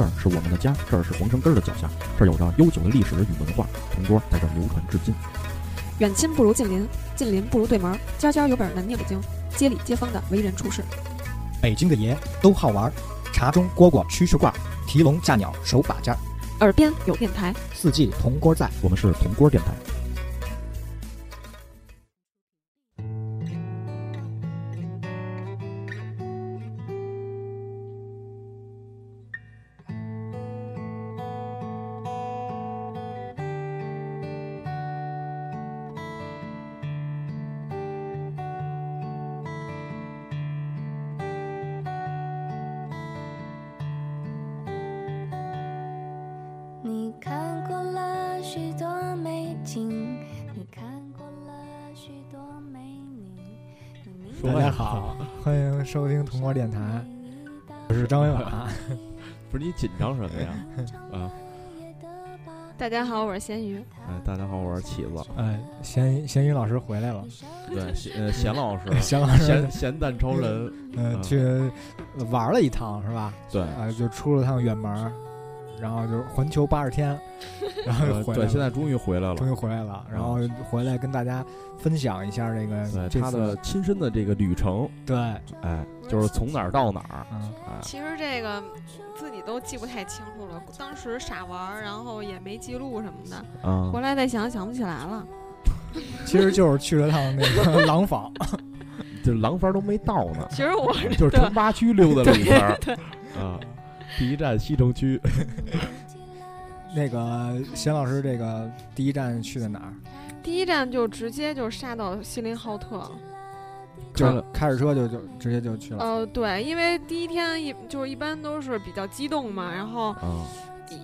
这儿是我们的家，这儿是皇城根儿的脚下，这儿有着悠久的历史与文化，铜锅在这儿流传至今。远亲不如近邻，近邻不如对门儿，家家有本难念的经，街里街坊的为人处事。北京的爷都好玩，茶中蝈蝈蛐蛐挂，提笼架鸟手把件儿，耳边有电台，四季铜锅在。我们是铜锅电台。迎收听铜锅电台，我是张伟婉。不是你紧张什么呀？啊，大家好，我是咸鱼。哎，大家好，我是起子。哎，咸咸鱼老师回来了，对，咸呃 咸老师，咸老师咸咸蛋超人。嗯、嗯去玩了一趟是吧？对，啊、就出了趟远门儿，然后就是环球八十天，然后又呃对，回来了，现在终于回来了。终。于回来了，然后回来跟大家分享一下这个这他的亲身的这个旅程，对，哎，就是从哪儿到哪儿，嗯，哎，其实这个自己都记不太清楚了，当时傻玩，然后也没记录什么的，啊回，来再想想不起来了。其实就是去了趟那个廊坊，这廊坊都没到呢，其实我就是城八区溜达了一圈儿。对啊。第一站西城区，那个贤老师这个第一站去的哪儿？第一站就直接就杀到锡林浩特。就开着车就就直接就去了。呃，对，因为第一天一就是一般都是比较激动嘛，然后啊，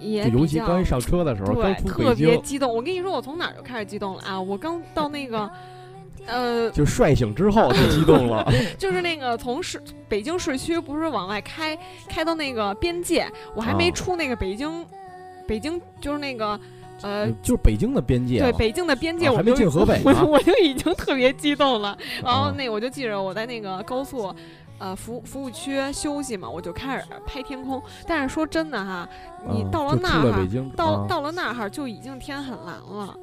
也就尤其刚一上车的时候，对刚出特北京，别激动。我跟你说，我从哪儿就开始激动了啊？我刚到那个。呃，就帅醒之后就激动了。就是那个从市北京市区不是往外开，开到那个边界，我还没啊出那个北京，北京就是那个呃。就是北京的边界啊，对北京的边界，啊还没进河北我 呢我就已经特别激动了。然后啊那我就记着我在那个高速，呃服服务区休息嘛，我就开始拍天空。但是说真的哈，你啊到了那儿哈到啊到了那儿哈就已经天很蓝了，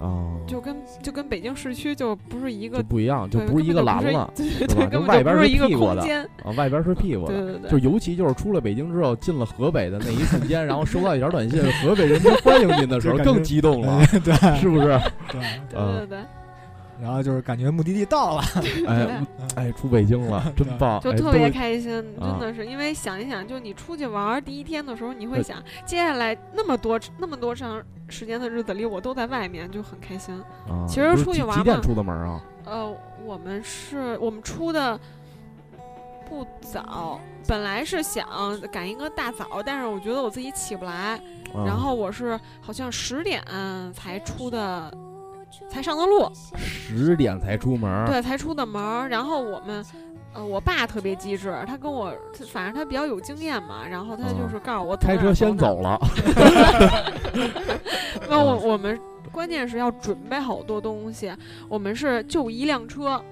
啊，就跟就跟北京市区就不是一个就，不一样，就不是一个蓝了，对是对就外边本就不是一个屁股的空间。啊，外边是屁股的。对对对，就尤其就是出了北京之后，进了河北的那一瞬间，然后收到一条短信，河北人民欢迎您的时候，更激动了，对。是不是？对，对对，然后就是感觉目的地到了，哎哎，出北京了，真棒！哎就特别开心，啊真的是，因为想一想，就你出去玩儿第一天的时候，你会想，接下来那么多那么多长时间的日子里，我都在外面，就很开心。啊其实出去玩嘛几几点出的门啊？呃，我们是我们出的不早，本来是想赶一个大早，但是我觉得我自己起不来，啊然后我是好像十点才出的，才上的路，十点才出门，对，才出的门儿。然后我们，呃，我爸特别机智，他跟我，他反正他比较有经验嘛，然后他就是告诉我走开车。先走了，那我我们关键是要准备好多东西，我们是就一辆车，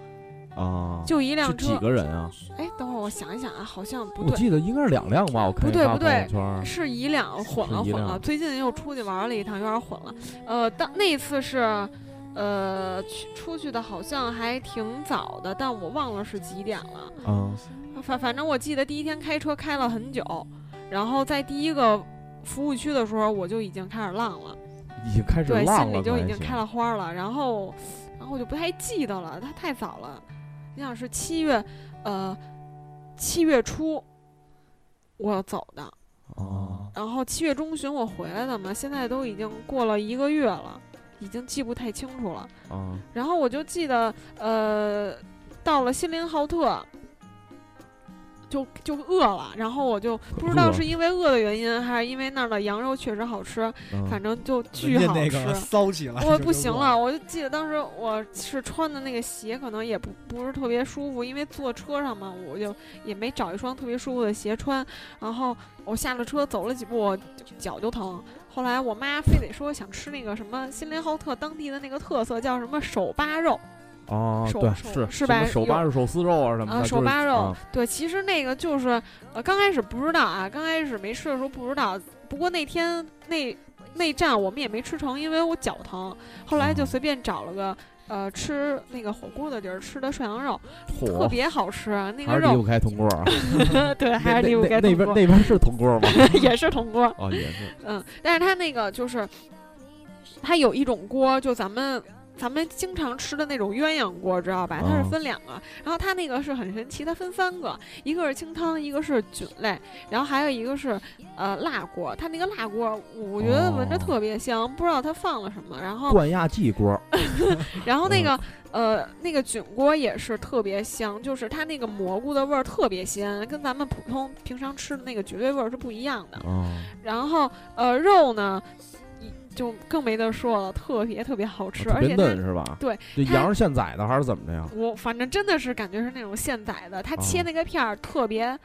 啊，就一辆车。几个人啊？哎，等会儿我想一想啊，好像不对，我记得应该是两辆吧，我看不对不对是一辆，混了混了。最近又出去玩了一趟，有点混了。呃，当那次是。呃，去出去的好像还挺早的，但我忘了是几点了。嗯反反正我记得第一天开车开了很久，然后在第一个服务区的时候，我就已经开始浪了，已经开始对，浪了，心里就已经开了花了。然后，然后我就不太记得了，它太早了。你想是七月，呃，七月初我走的，行啊然后七月中旬我回来的嘛，现在都已经过了一个月了，已经记不太清楚了。啊然后我就记得，呃，到了锡林浩特，就就饿了，然后我就不知道是因为饿的原因，还是因为那儿的羊肉确实好吃，嗯反正就巨好吃。骚起来，我不行了，我就记得当时我是穿的那个鞋，可能也不不是特别舒服，因为坐车上嘛，我就也没找一双特别舒服的鞋穿。然后我下了车走了几步，我脚就疼。后来我妈非得说想吃那个什么锡林浩特当地的那个特色，叫什么手扒肉，哦，是是吧手扒有肉、手撕肉啊什么手扒肉，啊对，其实那个就是，呃，刚开始不知道啊，刚开始没吃的时候不知道。不过那天那那站我们也没吃成，因为我脚疼。后来就哦随便找了个呃吃那个火锅的地儿吃的涮羊肉，特，别好吃啊。那个肉还是离不开铜锅啊，对，还是离不那那那开铜锅，边那边是铜锅吗？也是铜锅。哦，也是，嗯，但是它那个就是，它有一种锅，就咱们咱们经常吃的那种鸳鸯锅，知道吧？它是哦分两个，然后它那个是很神奇，它分三个，一个是清汤，一个是菌类，然后还有一个是呃辣锅。它那个辣锅，我觉得闻着哦特别香，不知道它放了什么。然后灌压剂锅，然后那嗯个。呃，那个菌锅也是特别香，就是它那个蘑菇的味儿特别鲜，跟咱们普通平常吃的那个绝对味儿是不一样的。哦，然后呃肉呢，一就更没得说了，特别特别好吃，而且它嫩是吧？对它这羊是现宰的还是怎么着呀？我反正真的是感觉是那种现宰的，它切哦那个片儿特别。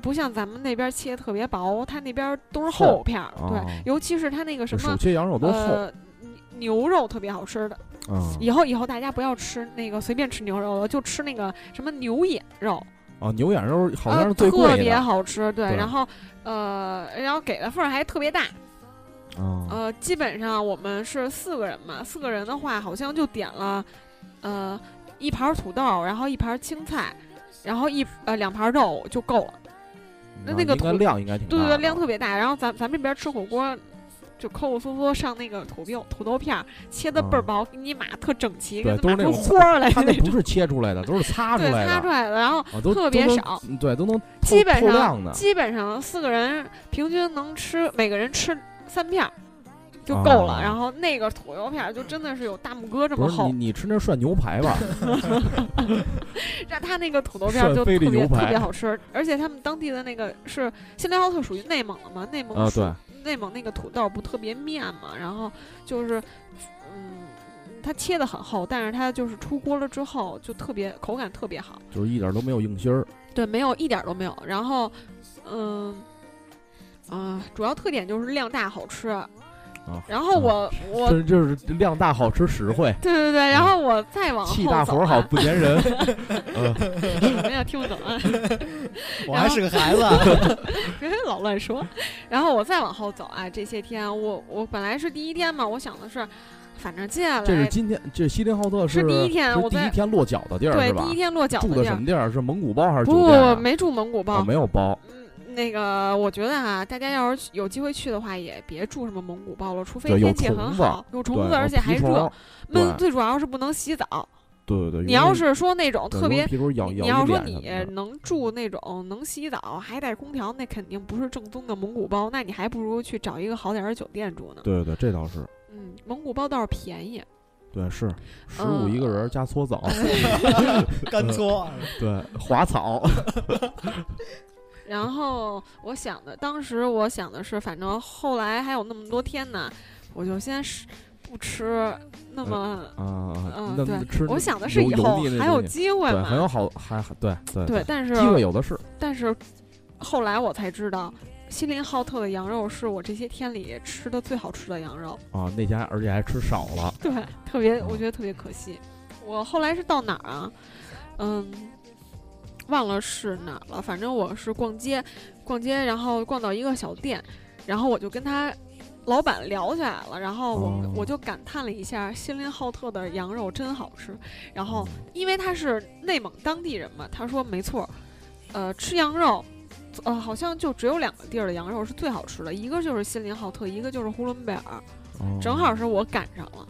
不像咱们那边切特别薄，它那边都是厚厚片儿，对哦，尤其是它那个什么手切羊肉都厚呃牛肉特别好吃的。啊？以后以后大家不要吃那个随便吃牛肉了，就吃那个什么牛眼肉，啊，牛眼肉好像呃是最特别好吃，对，对然后呃，然后给的份儿还特别大，啊。呃，基本上我们是四个人嘛，四个人的话好像就点了，呃，一盘土豆，然后一盘青菜，然后一呃两盘肉就够了。那那个应该土量应该挺大，对对对，量特别大。然后咱咱们这边吃火锅，就抠抠搜搜上那个土豆土豆片儿，切的倍儿嗯薄，给你码特整齐，码出都是那种花儿来它那不的那种。是切出来的，都是擦出对，来的，擦出来的，然后特别少嗯对，都能基本上基本上四个人平均能吃，每个人吃三片儿就够了。哦然后那个土豆片儿就真的是有大拇哥这么厚不是你，你吃那涮牛排吧？让他那个土豆片儿就特别菲力牛排特别好吃，而且他们当地的那个是新联奥特属于内蒙了嘛，内蒙啊，属对，内蒙那个土豆不特别面嘛，然后就是嗯。它切的很厚，但是它就是出锅了之后就特别口感特别好，就是一点都没有硬心儿对，没有一点儿都没有。然后，嗯，啊、主要特点就是量大好吃。啊。然后我我这就是量大好吃实惠，对对对，然后我再往后气大走活好啊不粘人。嗯，什么呀？听不懂啊，我还是个孩子，别老乱说。然后我再往后走啊，这些天我我本来是第一天嘛，我想的是，反正接下来这是今天，这锡林浩特是第一天我第一天落脚的地儿吧对第一？天落脚住的地儿，什么地儿？是蒙古包还是不酒店啊？没住蒙古包哦，，没有包。嗯，那个我觉得啊，大家要是有机会去的话，也别住什么蒙古包了，除非天气很好，有虫子，而且还热虫，闷。最主要是不能洗澡。对对对，你要是说那种特别你要说你能住那种能洗澡还带空调，那肯定不是正宗的蒙古包，那你还不如去找一个好点儿的酒店住呢。对对对，这倒是，嗯，蒙古包倒是便宜。对是十五嗯一个人加搓澡，干搓。对滑草，然后我想的，当时我想的是，反正后来还有那么多天呢，我就先是不吃那么。啊，嗯，那对吃，我想的是以后还有东西，机会嘛。很有好，还还对对对，但是机会有的是。但是后来我才知道，锡林浩特的羊肉是我这些天里吃的最好吃的羊肉。啊，那家而且还吃少了，对，特别嗯我觉得特别可惜。我后来是到哪儿啊？嗯，忘了是哪儿了。反正我是逛街，逛街，然后逛到一个小店，然后我就跟他老板聊起来了，然后我、哦我就感叹了一下锡林浩特的羊肉真好吃。然后嗯因为他是内蒙当地人嘛，他说没错，呃，吃羊肉。呃，好像就只有两个地儿的羊肉是最好吃的，一个就是锡林浩特，一个就是呼伦贝尔。哦正好是我赶上了。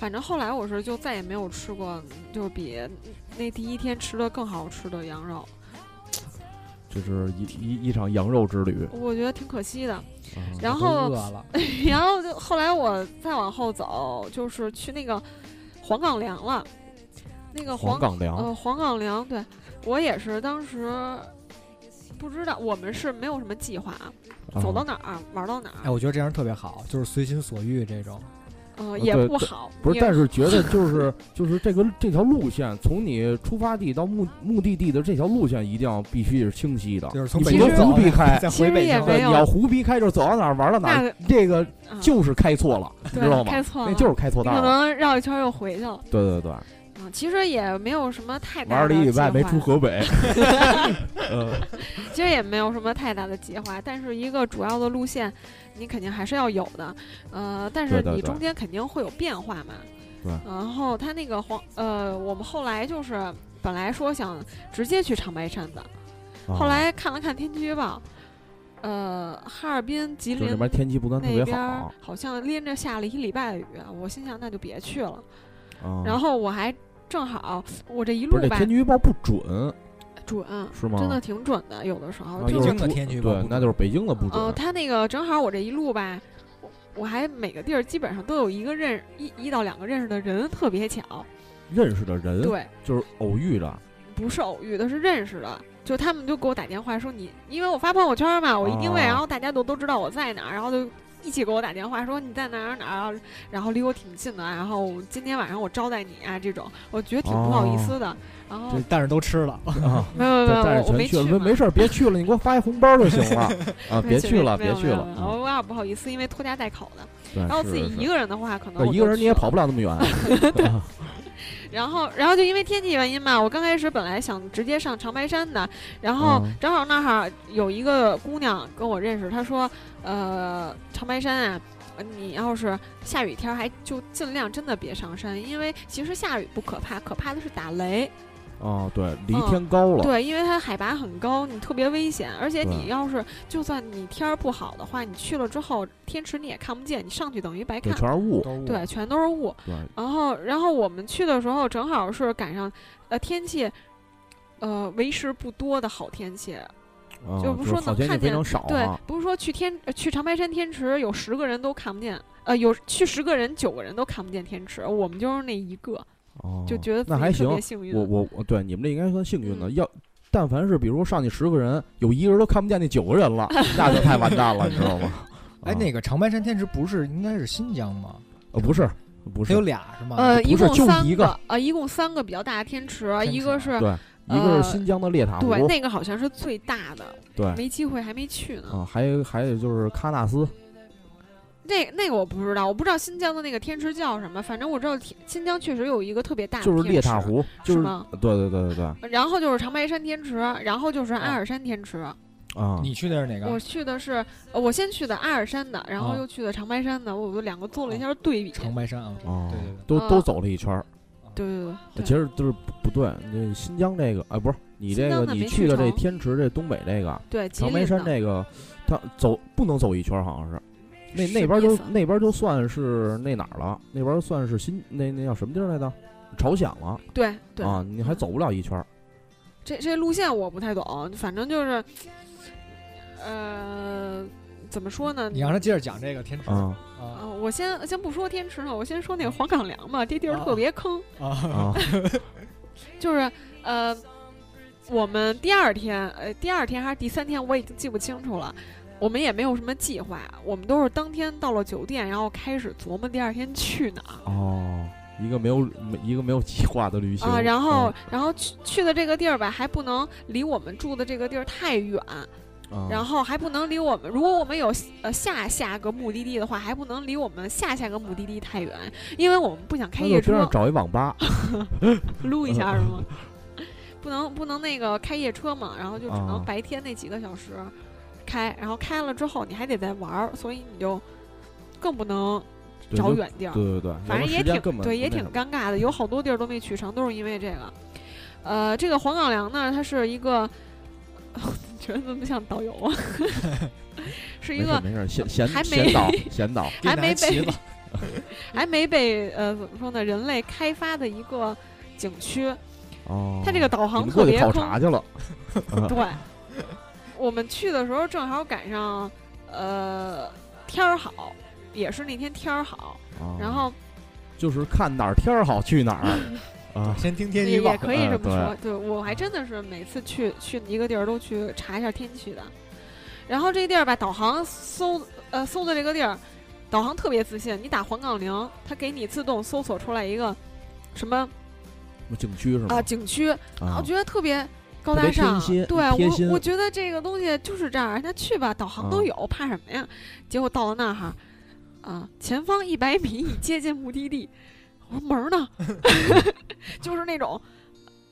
反正后来我是就再也没有吃过，就是比那第一天吃的更好吃的羊肉，就是一一一场羊肉之旅。我觉得挺可惜的。啊然后，然后就后来我再往后走，就是去那个黄岗梁了。那个黄岗梁呃黄岗梁，对我也是当时不知道，我们是没有什么计划，走到啊哪儿玩到哪哎，儿，我觉得这样特别好，就是随心所欲这种。呃也不好，不是，但是觉得 就是就是这个这条路线，从你出发地到目目的地的这条路线，一定要必须是清晰的，就是从北京走胡逼开。再其实回北京。也没有对你要胡逼开，就是走到哪儿玩到哪儿，这个嗯就是开错了，你知道吗？开错了，那就是开错道了。能绕一圈又回去了。对对对，啊，其实也没有什么太大的玩了一礼拜没计划出河北，嗯，其实也没有什么太大的计划，但是一个主要的路线，你肯定还是要有的，呃，但是你中间肯定会有变化嘛。对然后他那个黄，呃，我们后来就是本来说想直接去长白山的，啊后来看了看天气预报，呃，哈尔滨、吉林那边天气不算特别好，好像连着下了一礼拜的雨，我心想那就别去了。啊然后我还正好，我这一不是这路吧天气预报不准准，是吗？真的挺准的，有的时候北京的天气预报那就是北京的不准。呃，他那个正好我这一路吧，我我还每个地儿基本上都有一个认一一到两个认识的人，特别巧。认识的人，对，就是偶遇的，不是偶遇的，是认识的。就他们就给我打电话说你，因为我发朋友圈嘛，我一定位，哦然后大家都都知道我在哪儿，然后就一起给我打电话说你在哪儿哪儿，然后然后离我挺近的，然后今天晚上我招待你啊，这种我觉得挺不好意思的。然后但是都吃了，啊，没有没有，但我我没去了，没没事儿，别去了，你给我发一红包就行了 啊，别去了，别去了。我有点不好意思，因为拖家带口的。然后自己一个人的话，可能对一个人你也跑不了那么远。啊然后，然后就因为天气原因嘛，我刚开始本来想直接上长白山的，然后嗯正好那哈有一个姑娘跟我认识，她说，呃，长白山啊，呃你要是下雨天儿还就尽量真的别上山，因为其实下雨不可怕，可怕的是打雷。哦，对，离嗯天高了。对，因为它海拔很高，你特别危险，而且你要是就算你天儿不好的话，你去了之后天池你也看不见，你上去等于白，看。全是雾。对，全都是雾。对，然后，然后我们去的时候正好是赶上，呃，天气，呃，为时不多的好天气。啊就不说是好天气能看见非常少对啊。，不是说去天呃去长白山天池有十个人都看不见，呃，有去十个人九个人都看不见天池，我们就是那一个，哦，就觉得那还行。我我我对你们这应该算幸运的。嗯要但凡是比如说上去十个人，有一个人都看不见那九个人了，那就太完蛋了，你知道吗？哎，啊那个长白山天池不是应该是新疆吗？呃不是不是它有，俩是吗？呃，一共三就一个个，呃，一共三个比较大的天池，一个是对，一个呃是新疆的列塔湖，对，那个好像是最大的，对没机会还没去呢。啊，还有还有就是喀纳斯，那那个我不知道，我不知道新疆的那个天池叫什么，反正我知道天新疆确实有一个特别大的就是天池列塔湖，就是吗对对对对对然后就是长白山天池，然后就是阿尔山天池。啊，你去的是哪个我？去的是，呃我先去的阿尔山的，然后啊又去的长白山的，我就两个做了一下对比。长白山啊，哦对对对，都啊都走了一圈儿。对对对对，其实就是不不对，那新疆这个啊，不是你这个你去的这天池这东北这个对吉长白山这个，它走不能走一圈儿，好像是。那那边就那边就算是那哪儿了，那边算是新那那叫什么地儿来着？朝鲜了对对，啊，你还走不了一圈儿。这这路线我不太懂，反正就是，呃，怎么说呢？你让他接着讲这个天池啊我先先不说天池了，我先说那个黄岗梁吧，这地儿啊特别坑。啊啊 就是呃，我们第二天，呃，第二天还是第三天，我已经记不清楚了。我们也没有什么计划，我们都是当天到了酒店，然后开始琢磨第二天去哪儿哦，一个没有没一个没有计划的旅行啊。然后嗯，然后去去的这个地儿吧，还不能离我们住的这个地儿太远，啊然后还不能离我们，如果我们有呃下下个目的地的话，还不能离我们下下个目的地太远，因为我们不想开夜车找一网吧 撸一下是吗？不能不能那个开夜车嘛，然后就只能啊白天那几个小时开，然后开了之后你还得再玩儿，所以你就更不能找远地儿。对对对，反正也挺对，也挺尴尬的，有好多地儿都没去成，都是因为这个。呃，这个黄岗梁呢，它是一个，觉得怎么像导游啊？是一个没事没事，闲闲还没闲导闲导 还没被还没被呃怎么说呢，人类开发的一个景区。哦，它这个导航特别坑考察去了，啊对，我们去的时候正好赶上，呃，天儿好，也是那天天儿好，啊然后就是看哪儿天儿好去哪儿 啊，先听天气预报也也，可以呃这么说。对我还真的是每次去去一个地儿都去查一下天气的。然后这地儿吧，导航搜呃搜的这个地儿，导航特别自信，你打黄岗岭，它给你自动搜索出来一个什么景区是吗？啊景区，我啊觉得特别高大上，对我我觉得这个东西就是这儿，那去吧，导航都啊有，怕什么呀？结果到了那儿哈，啊，前方一百米已 接近目的地，我说门儿呢？就是那种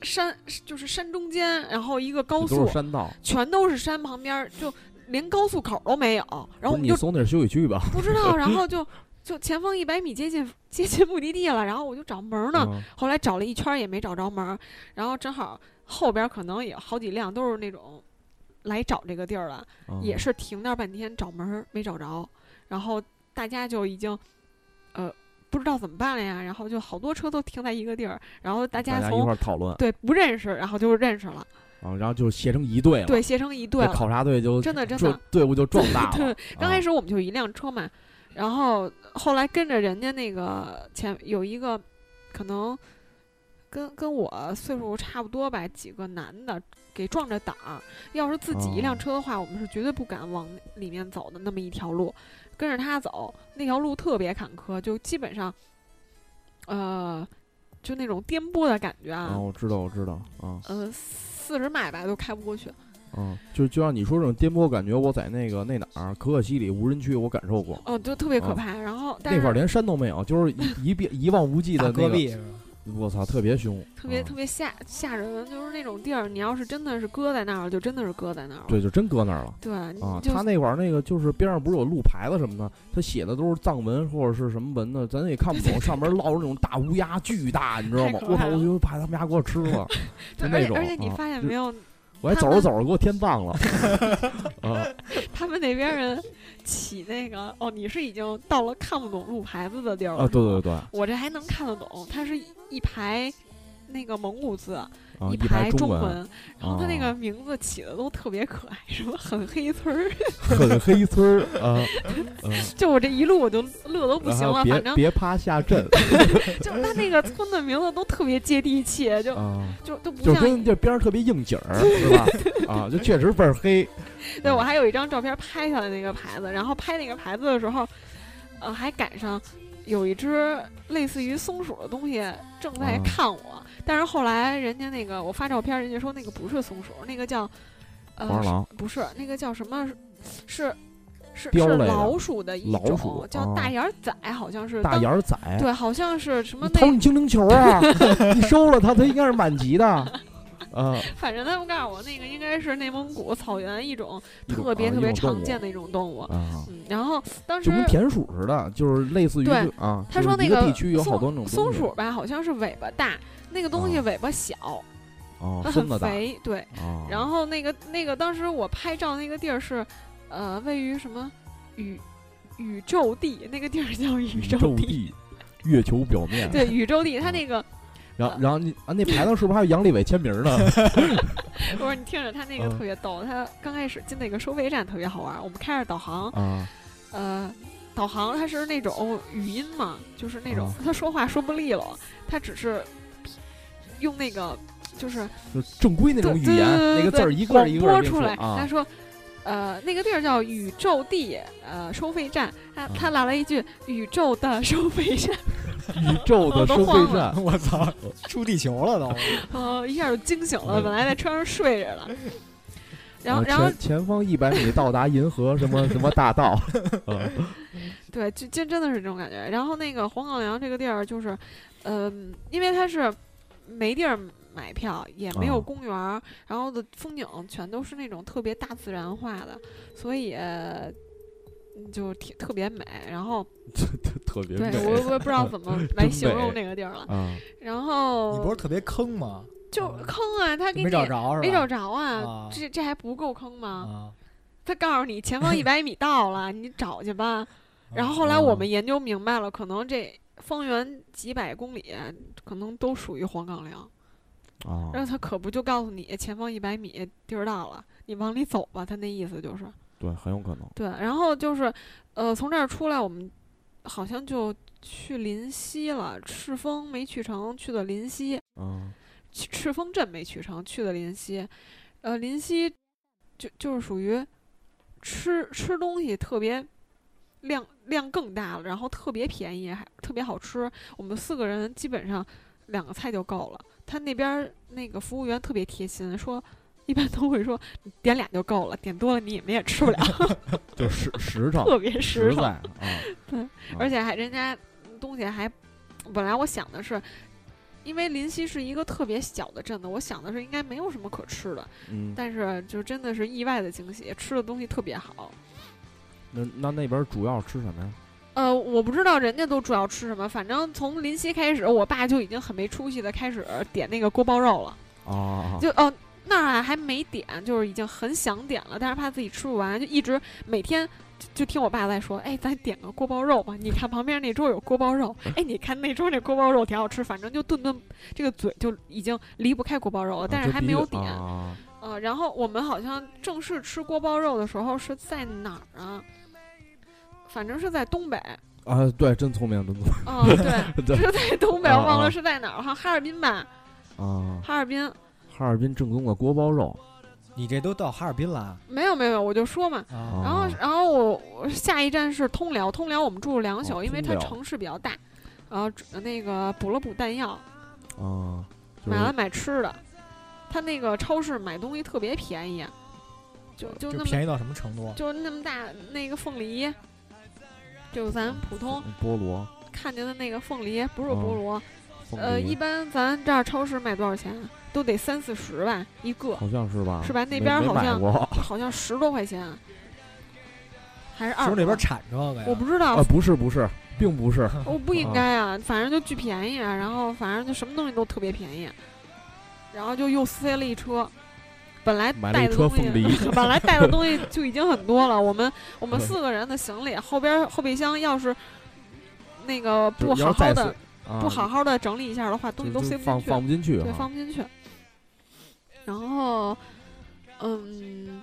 山，就是山中间，然后一个高速。全都是山旁边儿，就连高速口都没有。然后我们就不是你搜那是休息区吧？不知道，然后 就就前方一百米接近接近目的地了，然后我就找门儿呢。嗯后来找了一圈儿也没找着门儿，然后正好后边儿可能也好几辆都是那种来找这个地儿了，嗯也是停那儿半天找门儿没找着，然后大家就已经呃不知道怎么办了呀，然后就好多车都停在一个地儿，然后大家大家一从块儿讨论，对不认识，然后就认识了，啊，然后就协成一队了。对，协成一队了，考察队就真的真的。队伍就壮大了。对，刚开啊始我们就一辆车嘛，然后后来跟着人家那个前有一个可能跟跟我岁数差不多吧，几个男的给撞着胆儿。要是自己一辆哦车的话，我们是绝对不敢往里面走的那么一条路，跟着他走，那条路特别坎坷，就基本上，呃，就那种颠簸的感觉啊，啊，我知道，我知道，啊，呃，四十迈吧都开不过去。嗯，就就像你说这种颠簸感觉，我在那个那哪儿可可西里无人区我感受过，哦，就特别可啊怕。然后但是那块儿连山都没有，就是一一遍一望无际大的那个？我操，特别凶，特别啊特别吓吓人，就是那种地儿，你要是真的是搁在那儿了，就真的是搁在那儿了。对，就真搁那儿了。对，啊，他那块儿那个就是边上不是有路牌子什么的，他写的都是藏文或者是什么文的，咱也看不懂。上面落着那种大乌鸦，巨大，你知道吗我操，怕我就怕他们家给我吃了，就对那种。而且而且你发现没有，我还走着走着给我添脏了。啊，他们那边人起那个哦，你是已经到了看不懂路牌子的地儿了。啊，对对对，我这还能看得懂，他是一排那个蒙古字，啊，一排文，中文，然后它那啊。个名字起的都特别可爱，什么很黑村儿，很黑村儿啊，嗯，就我这一路我就乐都不行了，反正别趴下镇 就是他那个村的名字都特别接地气，就啊，就都不就像跟这边儿特别应景儿，是吧？啊，就确实倍儿黑。对，我还有一张照片拍下来那个牌子，然后拍那个牌子的时候，呃，还赶上有一只类似于松鼠的东西正在啊。看我，但是后来人家那个我发照片，人家说那个不是松鼠，那个叫呃狼不是那个叫什么是是是老鼠的一老种鼠叫啊。大眼儿仔，好像是大眼仔，对，好像是什么你偷那你精灵球啊！你收了它，它应该是满级的。啊，反正他们告诉我那个应该是内蒙古草原一种特别啊特别常见的一种动物。啊，嗯，然后当时就跟田鼠似的，就是类似于啊，他说那个地区有好多种松鼠吧，好像是尾巴大，那个东西啊尾巴小，哦，它很肥，对。啊，然后那个那个当时我拍照那个地儿是，呃，位于什么宇宇宙地，那个地儿叫宇宇宙地，宙地，月球表面，对，宇宙地，它那个然后然后你啊，那牌子是不是还有杨利伟签名呢？不是你听着，他那个嗯特别逗，他刚开始进那个收费站特别好玩，我们开着导航，嗯，呃，导航它是那种语音嘛，就是那种啊他说话说不利落，他只是用那个就是就正规那种语言，那个字儿一个一个播出来。啊他说，呃，那个地儿叫宇宙地呃收费站，他啊。他来了一句宇宙的收费站，宇宙的收费站，我操，出地球了都。呃，一下就惊醒了，嗯。本来在车上睡着了。然后，啊然后前前方一百米到达银河什么什么大道，啊对，就就真的是这种感觉。然后那个黄岗梁这个地儿，就是，嗯、因为它是没地儿买票，也没有啊公园儿，然后的风景全都是那种特别大自然化的，所以。呃就挺特别美，然后 特别对美我我也不知道怎么 来形容那个地儿了。啊，然后你不是特别坑吗？就坑啊，他给没你找着？没找着啊，啊这这还不够坑吗？啊。他告诉你前方一百米到了，你找去吧。然后后来啊我们研究明白了，可能这方圆几百公里可能都属于黄岗梁。啊然后他可不就告诉你前方一百米地儿到了，你往里走吧。他那意思就是对，很有可能。对。然后就是呃，从这儿出来，我们好像就去临溪了。赤峰没去成，去的临溪。嗯去赤峰镇没去成，去的临溪。呃，临溪就就是属于吃吃东西特别量量更大了，然后特别便宜，还特别好吃。我们四个人基本上两个菜就够了。他那边儿那个服务员特别贴心，说一般都会说点俩就够了，点多了你们也吃不了 就实实诚特别实在啊，对，而且还人家东西还本来我想的是，因为临溪是一个特别小的镇子，我想的是应该没有什么可吃的，嗯，但是就真的是意外的惊喜，吃的东西特别好。那那那边主要吃什么呀？呃，我不知道人家都主要吃什么，反正从临溪开始，我爸就已经很没出息的开始点那个锅包肉了。哦，就哦，那儿还没点，就是已经很想点了，但是怕自己吃不完，就一直每天就就听我爸在说，哎，咱点个锅包肉吧。你看旁边那桌有锅包肉，哎，你看那桌那锅包肉挺好吃，反正就顿顿这个嘴就已经离不开锅包肉了，但是还没有点。啊呃，然后我们好像正式吃锅包肉的时候是在哪儿啊？反正是在东北，啊，对，真聪明，真聪明啊、对，对是在东北，啊我忘啊了是在哪儿，好像哈尔滨吧，啊！哈尔滨。哈尔滨正宗的锅包肉，你这都到哈尔滨了没有没有，我就说嘛，啊？然后啊，然后我我下一站是通辽，通辽我们住了两宿，哦因为它城市比较大，然后那个补了补弹药，啊，就是买了买吃的，他那个超市买东西特别便宜，就就那么就便宜到什么程度？就那么大那个凤梨，就咱普通菠萝，看见的那个凤梨，不是哦菠萝，凤呃，一般咱这儿超市卖多少钱？都得三四十吧一个，好像是吧？是吧那边好像好像十多块钱，还是二十？是那边产这个呀？我不知道啊，，不是不是，并不是，我不应该啊，反正就巨便宜啊，然后反正就什么东西都特别便宜，然后就又塞了一车。本来带的东西梨，本来带的东西就已经很多了。我们我们嗯四个人的行李后边后备箱要是那个不好好的不好好的整理一下的话，东西都塞不进去，放不进去，对，啊放不进去。然后，嗯，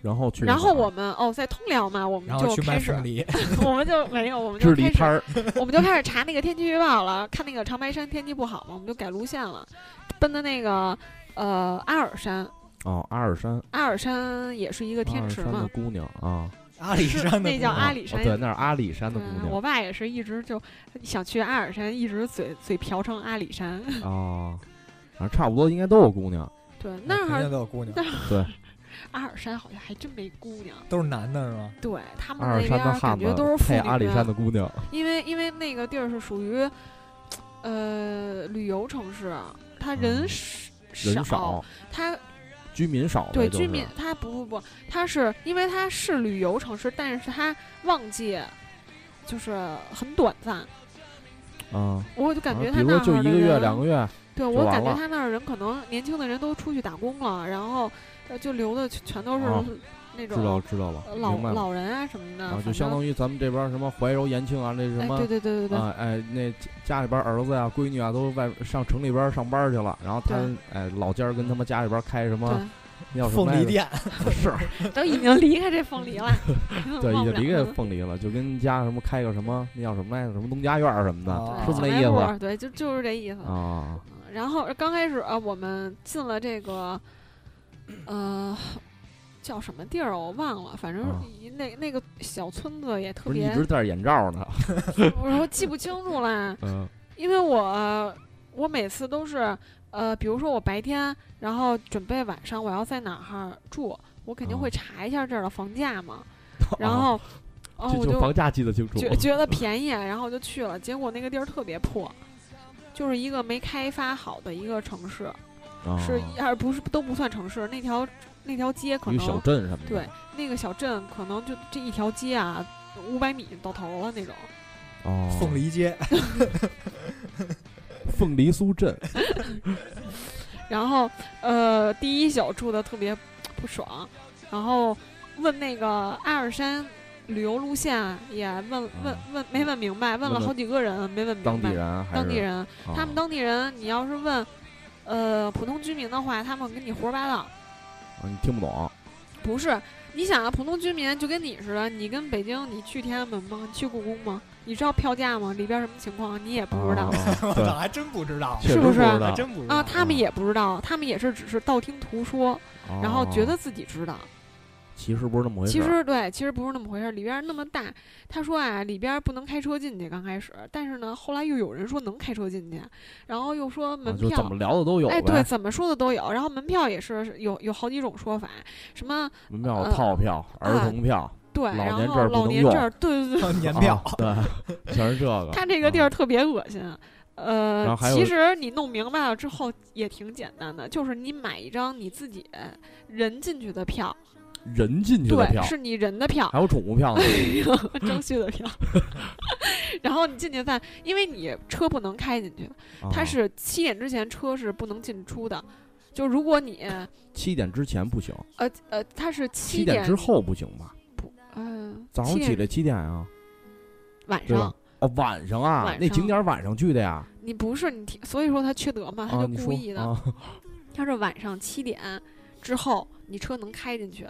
然后去，然后我们哦，在通辽嘛，我们就开始 我们就没有，我们就开始我们就开始查那个天气预报了，看那个长白山天气不好嘛，我们就改路线了，奔的那个呃阿尔山。哦，阿尔山，阿尔山也是一个天池嘛，山的姑娘啊，阿里山的那叫阿里山。哦对，那是阿里山的姑娘我爸也是一直就想去阿尔山，一直嘴嘴瓢成阿里山。啊，反正差不多应该都有姑娘，对，那肯定儿都有姑娘，阿尔山好像还真没姑娘。都是男的是吗？对他们阿尔那边山的汉子感觉都是妇配阿里山的姑娘，因为因为那个地儿是属于呃旅游城市，它人嗯少人少，它居民少呗，就是。对居民，它不不不，它是因为它是旅游城市，但是它旺季就是很短暂。嗯，我就感觉他那儿就一个月两个月，对我感觉他那儿人可能年轻的人都出去打工了，然后呃就留的全都是知道知道了呃，老明白了。老人啊什么的，啊，就相当于咱们这边什么怀柔、延庆啊，那什哎么对对对对对，啊，哎，那家里边儿子呀、闺女啊，都外上城里边上班去了，然后他哎老家儿跟他们家里边开什么对，叫什么来着凤梨店，是，都已经离开这凤梨了，对，已经离开凤梨了，就跟家什么开个什么那叫什么来着，什么农家院儿什么的，哦是不是那意思对，就就是这意思。啊？嗯然后刚开始啊，我们进了这个，呃，叫什么地儿啊我忘了，反正啊。那那个小村子也特不是一别，直戴着眼罩呢，我说记不清楚了，嗯。因为我我每次都是呃，比如说我白天，然后准备晚上我要在哪儿住，我肯定会哦查一下这儿的房价嘛，然后哦我就房价记得清楚，觉觉得便宜，然后就去了，结果那个地儿特别破。就是一个没开发好的一个城市，啊是而不是都不算城市，那条那条街可能镇什么的，对那个小镇可能就这一条街啊，五百米到头了那种。哦，凤梨街，凤梨酥镇，然后呃，第一宿住的特别不爽，然后问那个阿尔山旅游路线也问问问没问明白，问了好几个人没问明白。当地人还是当地人，啊他们当地人，你要是问呃普通居民的话，他们跟你胡说八道。啊你听不懂，不是，你想啊，普通居民就跟你似的，你跟北京，你去天安门吗？你去故宫吗？你知道票价吗？里边什么情况？你也不知道 啊我还真不知道，是不是还真不知道啊，他们啊也不知道，他们也是只是道听途说，然后觉得哦自己知道。其实不是那么回事儿，其实对，其实不是那么回事儿。里边儿那么大，他说啊，里边儿不能开车进去。刚开始，但是呢，后来又有人说能开车进去，然后又说啊门票，就怎么聊的都有哎，对，怎么说的都有。然后门票也是有有好几种说法，什么门票呃套票、儿啊童票、对，然后年证不能用老年证儿，对对对，年票啊，对，全是这个。他这个地儿啊特别恶心。呃然后还，有其实你弄明白了之后也挺简单的，就是你买一张你自己人进去的票，人进去的对，票，是你人的票，还有宠物票呢。张旭的票。然后你进去再，因为你车不能开进去，它啊是七点之前车是不能进出的。就如果你七点之前不行，呃呃，它是七点之后不行吧？不嗯，早上起来七点啊？晚上，哦，晚上啊，那景点晚上去的呀？你不是你听，所以说他缺德嘛，他啊，就故意的。啊他是晚上七点之后你车能开进去，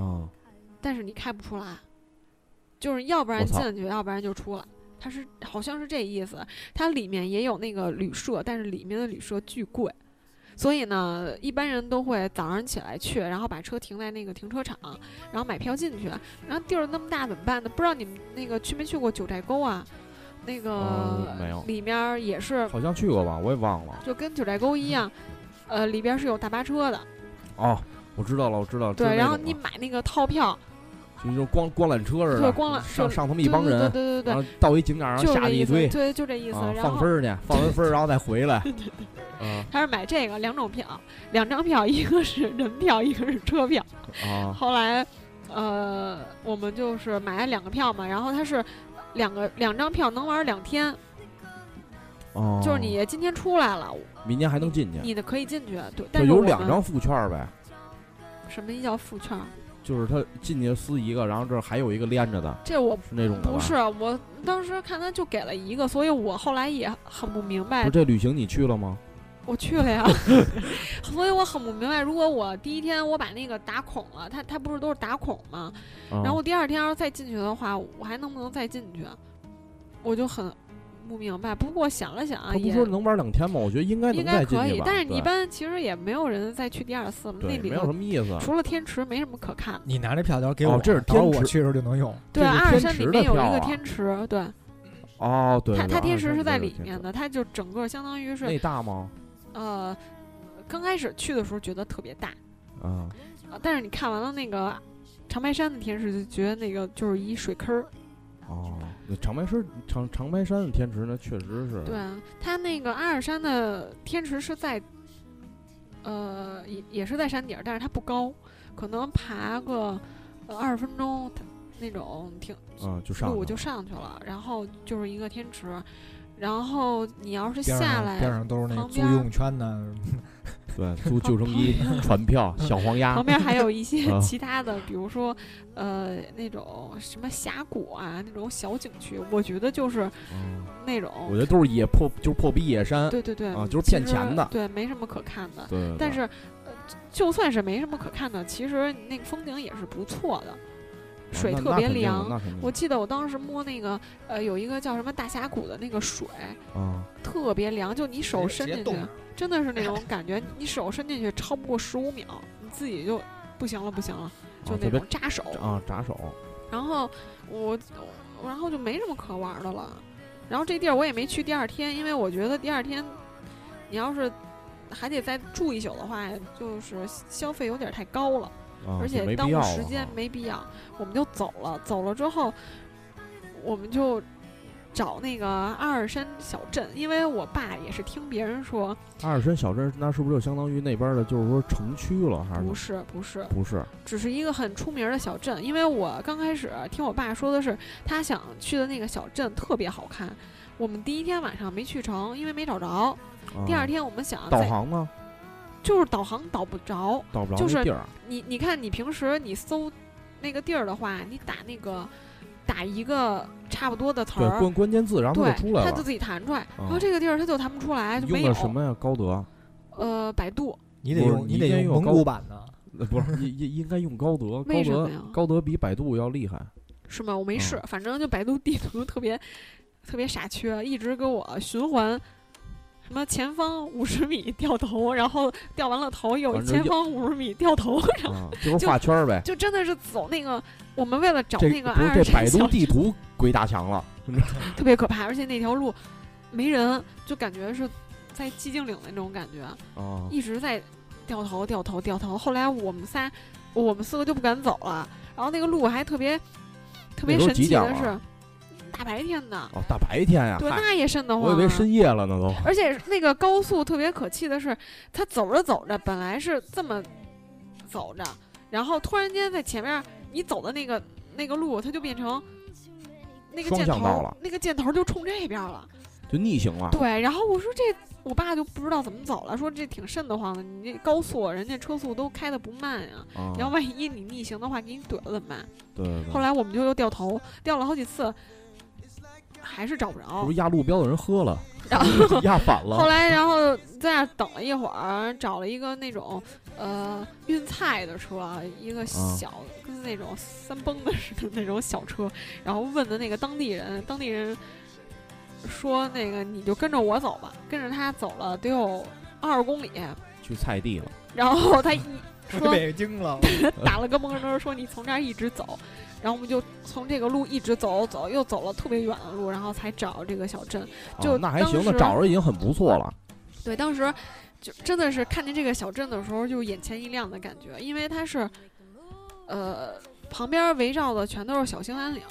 啊，但是你开不出来，就是要不然进去，要不然就出来。它是好像是这意思，它里面也有那个旅社，但是里面的旅社巨贵，所以呢，一般人都会早上起来去，然后把车停在那个停车场，然后买票进去。然后地儿那么大怎么办呢？不知道你们那个去没去过九寨沟啊？那个、呃没有里面儿也是好像去过吧？我也忘了。就跟九寨沟一样，呃，里边是有大巴车的，哦，我知道了，我知道了。对，然后你买那个套票，就那种光光缆车似的，对光缆就上上他们一帮人，对对对对然后到一景点儿上就这意思，下去一堆，对，就这意思。放分儿去，放完分儿然后再回来。啊他是买这个两种票，两张票，一个是人票，一个是车票。啊后来，呃，我们就是买了两个票嘛，然后他是两个两张票能玩两天，哦，就是你今天出来了，明天还能进去，你的可以进去，对，就但是有两张副券儿呗。什么叫副圈？就是他进去撕一个，然后这儿还有一个连着的，这我是那种的吧不是，我当时看他就给了一个，所以我后来也很不明白不是，这旅行你去了吗？我去了呀，所以我很不明白，如果我第一天我把那个打孔了，它它不是都是打孔吗？啊然后我第二天要是再进去的话，我还能不能再进去？我就很不明白。不过想了想啊，他不说能玩两天吗？我觉得应该能应该可以。但是你一般其实也没有人再去第二次了，那里没有什么意思。除了天池没什么可看的。你拿这票条给我，哦这是天池我去的时候就能用。对，阿尔山里面有一个天池，对，哦，对，它它天池是在里面的，它就整个相当于是那大吗？呃，刚开始去的时候觉得特别大，啊，呃但是你看完了那个长白山的天池，就觉得那个就是一水坑儿。哦，那长白山长长白山的天池那确实是，对啊，它那个阿尔山的天池是在，呃，也也是在山顶儿，但是它不高，可能爬个呃二十分钟，它那种挺啊，就上路就去了上去了，然后就是一个天池，然后你要是下来，边上都是那租游泳圈呢，对，租救生衣、船票、小黄鸭旁，边还有一些啊其他的，比如说，呃，那种什么峡谷啊，那种小景区，我觉得就是嗯那种，我觉得都是野破，就是破壁野山。对对对，啊就是骗钱的对，没什么可看的。对，但是，呃，就算是没什么可看的，其实那个风景也是不错的，水特别凉。我记得我当时摸那个，呃，有一个叫什么大峡谷的那个水，嗯，特别凉，就你手伸进去真的是那种感觉，你手伸进去超不过十五秒，你自己就不行了，不行了，就那种扎手。啊扎手，然后我，我然后就没什么可玩的了。然后这地儿我也没去第二天，因为我觉得第二天你要是还得再住一宿的话，就是消费有点太高了，啊而且耽误时间没必要，我们就走了。走了之后，我们就找那个阿尔山小镇，因为我爸也是听别人说，阿尔山小镇那是不是就相当于那边的，就是说城区了，还是不是不是，不是？只是一个很出名儿的小镇。因为我刚开始听我爸说的是，他想去的那个小镇特别好看。我们第一天晚上没去成，因为没找着。啊第二天我们想导航呢？就是导航导不着。导不着就是地儿你你看，你平时你搜那个地儿的话，你打那个打一个差不多的词儿，关关键字，然后它对就出来了它就。自己弹出来。然后啊这个地儿它就弹不出来，就没有用的。什么呀？高德？呃，百度你得你得用蒙古版的。呃不是，应应应该用高德。高什么呀高德比百度要厉害。是吗？我没试，嗯反正就百度地图特别特别傻缺，一直给我循环。什么前方五十米掉头，然后掉完了头又反正就前方五十米掉头，然后啊，就是画圈儿呗。就真的是走那个我们为了找那个阿尔不是这百度地图鬼打墙了。特别可怕，而且那条路没人，就感觉是在寂静岭的那种感觉，啊，一直在掉头掉头掉头。后来我们仨，我们四个就不敢走了，然后那个路还特别特别神奇的是大白天的，哦，大白天呀，对，那也瘆得慌、啊。我以为深夜了呢都。而且那个高速特别可气的是，他走着走着，本来是这么走着，然后突然间在前面你走的那个那个路，它就变成那个箭头了，那个箭头就冲这边了。就逆行了。对，然后我说这，我爸就不知道怎么走了，说这挺瘆得慌的，你这高速，人家车速都开的不慢呀，啊，要万一你逆行的话，给你怼了怎么办？对对对。后来我们就又掉头，掉了好几次，还是找不着不。是压路标的人喝了，然后压反了？后来，然后在那儿等了一会儿，找了一个那种呃运菜的车，一个小、跟那种三蹦子似的那种小车，然后问的那个当地人，当地人说那个你就跟着我走吧，跟着他走了得有二十公里，去菜地了。然后他一 回说北京了，打了个蒙灯，说你从这儿一直走，然后我们就从这个路一直走走，又走了特别远的路，然后才找这个小镇。就哦那还行，那当时找着已经很不错了。对，当时就真的是看见这个小镇的时候，就眼前一亮的感觉，因为它是，呃，旁边围绕的全都是小兴安岭，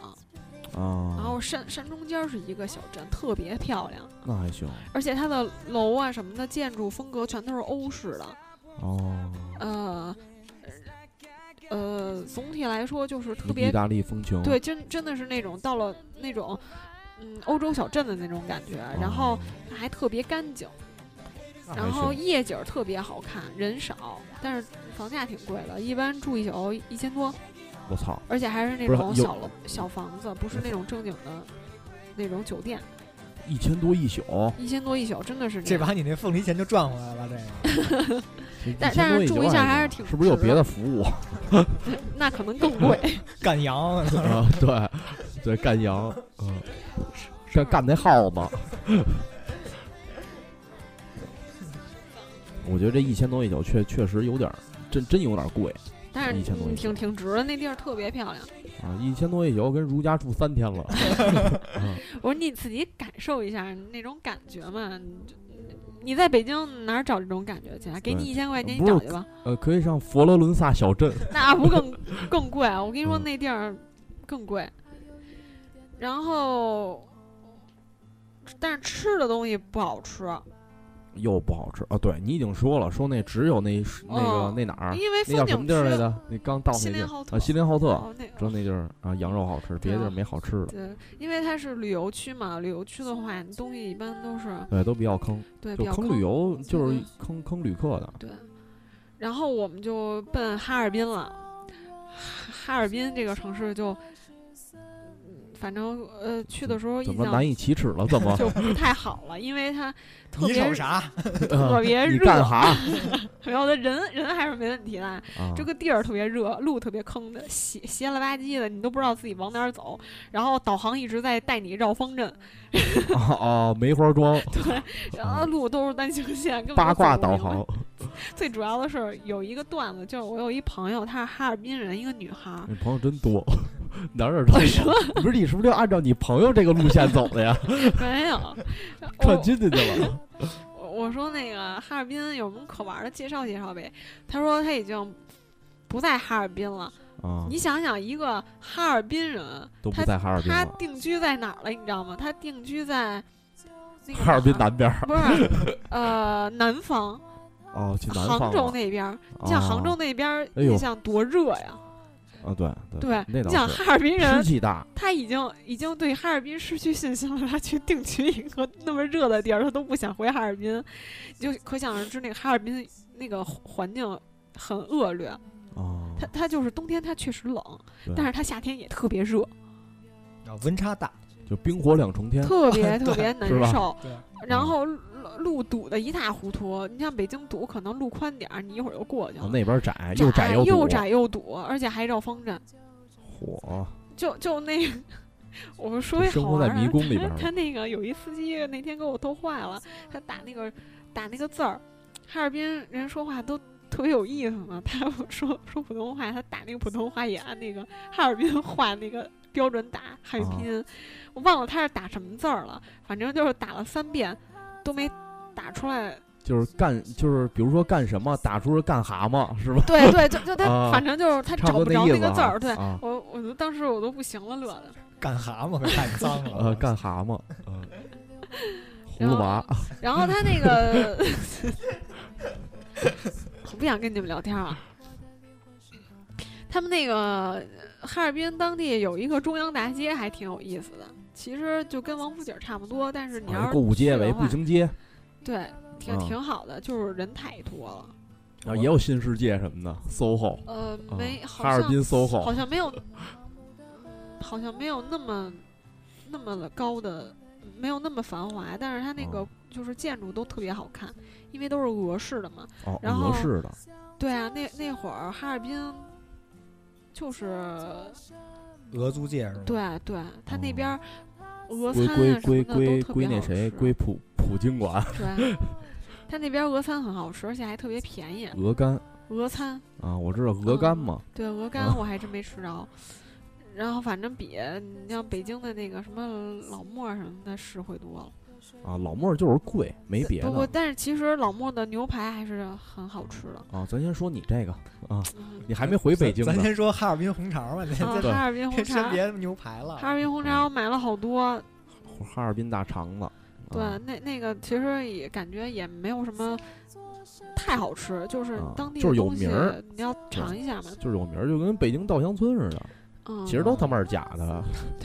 啊，然后山山中间是一个小镇，特别漂亮，那还行。而且它的楼啊什么的建筑风格全都是欧式的，哦，呃，呃，总体来说就是特别意大利风情。对，真真的是那种到了那种嗯欧洲小镇的那种感觉，然后哦还特别干净。然后夜景儿特别好看，人少，但是房价挺贵的，一般住一宿一千多，我操，而且还是那种小楼小房子，不是那种正经的那种酒店，一千多一宿，一千多一宿，真的是。这把你那凤梨钱就赚回来了。这个 但1000多一但是住一下还是挺是不是有别的服务 那可能更贵。干羊，啊？对，对，干羊，嗯，干干那耗子。我觉得这一千多一宿确确实有点儿，真真有点儿贵但是1000多一宿嗯挺挺值的，那地儿特别漂亮。啊！一千多一宿跟如家住三天了。啊我说你自己感受一下那种感觉嘛。你就你在北京哪儿找这种感觉去啊？给你一千块钱，你找去吧。呃，可以上佛罗伦萨小镇。那不更 更贵啊？我跟你说，嗯那地儿更贵。然后，但是吃的东西不好吃，又不好吃啊！对你已经说了，说那只有那那个哦那哪儿，因为那叫什么地儿来着？那刚到那地儿啊，锡林浩特，哦，那地儿啊，羊肉好吃，别的地儿没好吃的，对，因为它是旅游区嘛，旅游区的话，你东西一般都是对，都比较坑，对就坑旅游就是嗯坑坑旅客的。对，然后我们就奔哈尔滨了。哈哈尔滨这个城市就，嗯反正呃去的时候印象怎么难以启齿了？怎么？就不太好了，因为它特别瞅啥？特别你热，干哈 然后他人人还是没问题的，啊？这个地儿特别热，路特别坑的，斜斜了吧唧的，你都不知道自己往哪儿走。然后导航一直在带你绕方阵，哦哦，梅花 桩对，然后路都是单行线，根本就八卦导航。最主要的是有一个段子，就是我有一朋友，她是哈尔滨人，一个女孩儿。你朋友真多，哪儿哪儿都有。不是你是不是就按照你朋友这个路线走的呀？没有，我 串亲戚去了。我我说那个哈尔滨有什么可玩的，介绍介绍呗。他说他已经不在哈尔滨了。啊你，想想，一个哈尔滨人，他都不在哈尔滨他了，定居在哪儿了？你知道吗？他定居在那个哈尔滨南边儿。不是呃南方，哦，去南方杭州那边儿。你像杭州那边儿，你想多热呀？啊，对对，你想哈尔滨湿人，气大。他已经已经对哈尔滨失去信心了，他去定居一个那么热的地儿，他都不想回哈尔滨，你就可想而知那个哈尔滨那个环境很恶劣。哦，他他就是冬天他确实冷，但是他夏天也特别热，啊，温差大。就冰火两重天。特别特别难受。对，然后路路堵得一塌糊涂，你像北京堵可能路宽点儿，你一会儿就过去了。哦那边窄，又窄又堵。又窄又堵，而且还绕方阵。火，就就那 我们说一好玩儿他 他那个有一司机那天给我逗坏了，他打那个打那个字儿，哈尔滨人说话都特别有意思呢。他说说普通话，他打那个普通话也按那个哈尔滨话那个标准打汉语拼音，我忘了他是打什么字儿了，反正就是打了三遍都没打出来。就是干，就是比如说干什么，打出是干蛤蟆，是吧？对对，就就他啊反正就是他找不着那个字儿，对啊我我都当时我都不行了，乐的。干蛤蟆太脏了。呃，干蛤蟆，嗯，葫芦娃，然后他那个，我不想跟你们聊天啊。他们那个哈尔滨当地有一个中央大街，还挺有意思的。其实就跟王府井差不多，但是你要购物街为步行街，对，挺啊挺好的，就是人太多了。然后也有新世界什么的，SOHO，呃，啊没，好哈尔滨像好 SOHO，好像没有，好像没有那么那么的高的，没有那么繁华，但是它那个哦就是建筑都特别好看，因为都是俄式的嘛。哦，然后俄式的，对啊，那那会儿哈尔滨就是俄租界是吗？对对，它那哦边儿俄归餐啊什归归归归那谁归普普京管，对，他那边儿俄餐很好吃，而且还特别便宜。鹅肝鹅餐啊，我知道鹅肝嘛，对鹅肝啊我还真没吃着。然后反正比你像北京的那个什么老莫什么的实惠多了。啊，老莫就是贵，没别的不不，但是其实老莫的牛排还是很好吃的。啊。咱先说你这个啊，嗯你还没回北京呢咱，先说哈尔滨红肠吧，你啊，哈尔滨红肠，先别牛排了。哈尔滨红肠我买了好多。哈尔滨大肠子，对啊，那那个其实也感觉也没有什么太好吃，就是啊当地就是有名儿你要尝一下嘛。就是有名儿，就跟北京稻香村似的，嗯，其实都他妈是假的，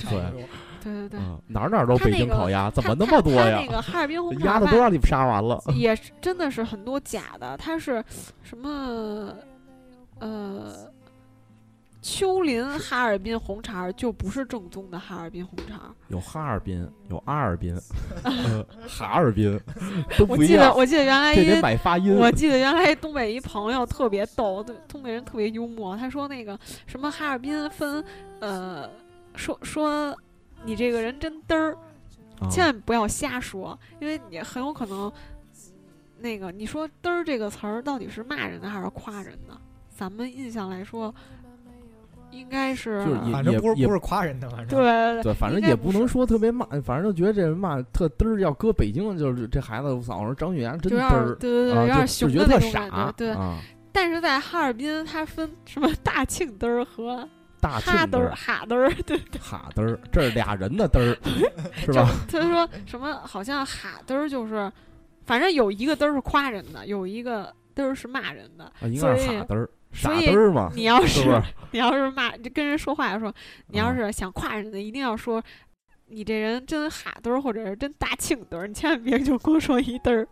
对，对对对。嗯，哪儿哪儿都北京烤鸭，怎么那么多呀？那个哈尔滨红鸭肠吧子都让你们杀完了，也是真的是很多假的，它是什么呃，丘陵哈尔滨红肠儿就不是正宗的哈尔滨红肠儿。有哈尔滨，有阿尔滨，呃哈尔滨 都我不一样，记得我记得原来一买发音。我记得原来东北一朋友特别逗，对东北人特别幽默。他说那个什么哈尔滨分，呃，说说你这个人真嘚儿，啊千万不要瞎说，因为你很有可能，那个你说“嘚儿”这个词儿到底是骂人的还是夸人的？咱们印象来说，应该是就是也也反正不是不是夸人的，反正对对对，反正也不能说特别骂，反正就觉得这人骂特嘚儿。要搁北京，就是这孩子嗓子张雪岩真嘚儿儿对对对，啊，有点儿傻觉。对，啊，但是在哈尔滨，它分什么大庆嘚儿和大庆哈嘚儿、哈嘚儿，对。哈嘚儿，这是俩人的嘚儿，是吧？他说什么？好像哈嘚儿就是，反正有一个嘚儿是夸人的，有一个嘚儿是骂人的。啊，应该是所以哈嘚儿，傻嘚儿嘛，你要是？你要是骂，就跟人说话的时候，你要啊是想夸人的，一定要说你这人真哈嘚儿，或者是真大庆嘚儿，你千万别就光说一嘚儿。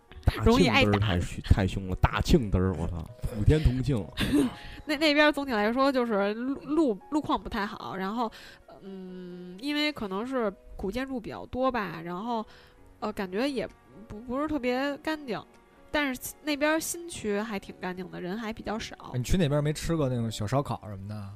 容易挨打太凶太凶了，大庆嘚儿，我操，普天同庆，那那边总体来说就是路路路况不太好，然后嗯，因为可能是古建筑比较多吧，然后呃，感觉也不不是特别干净。但是那边新区还挺干净的，人还比较少，你去那边没吃过那种小烧烤什么的？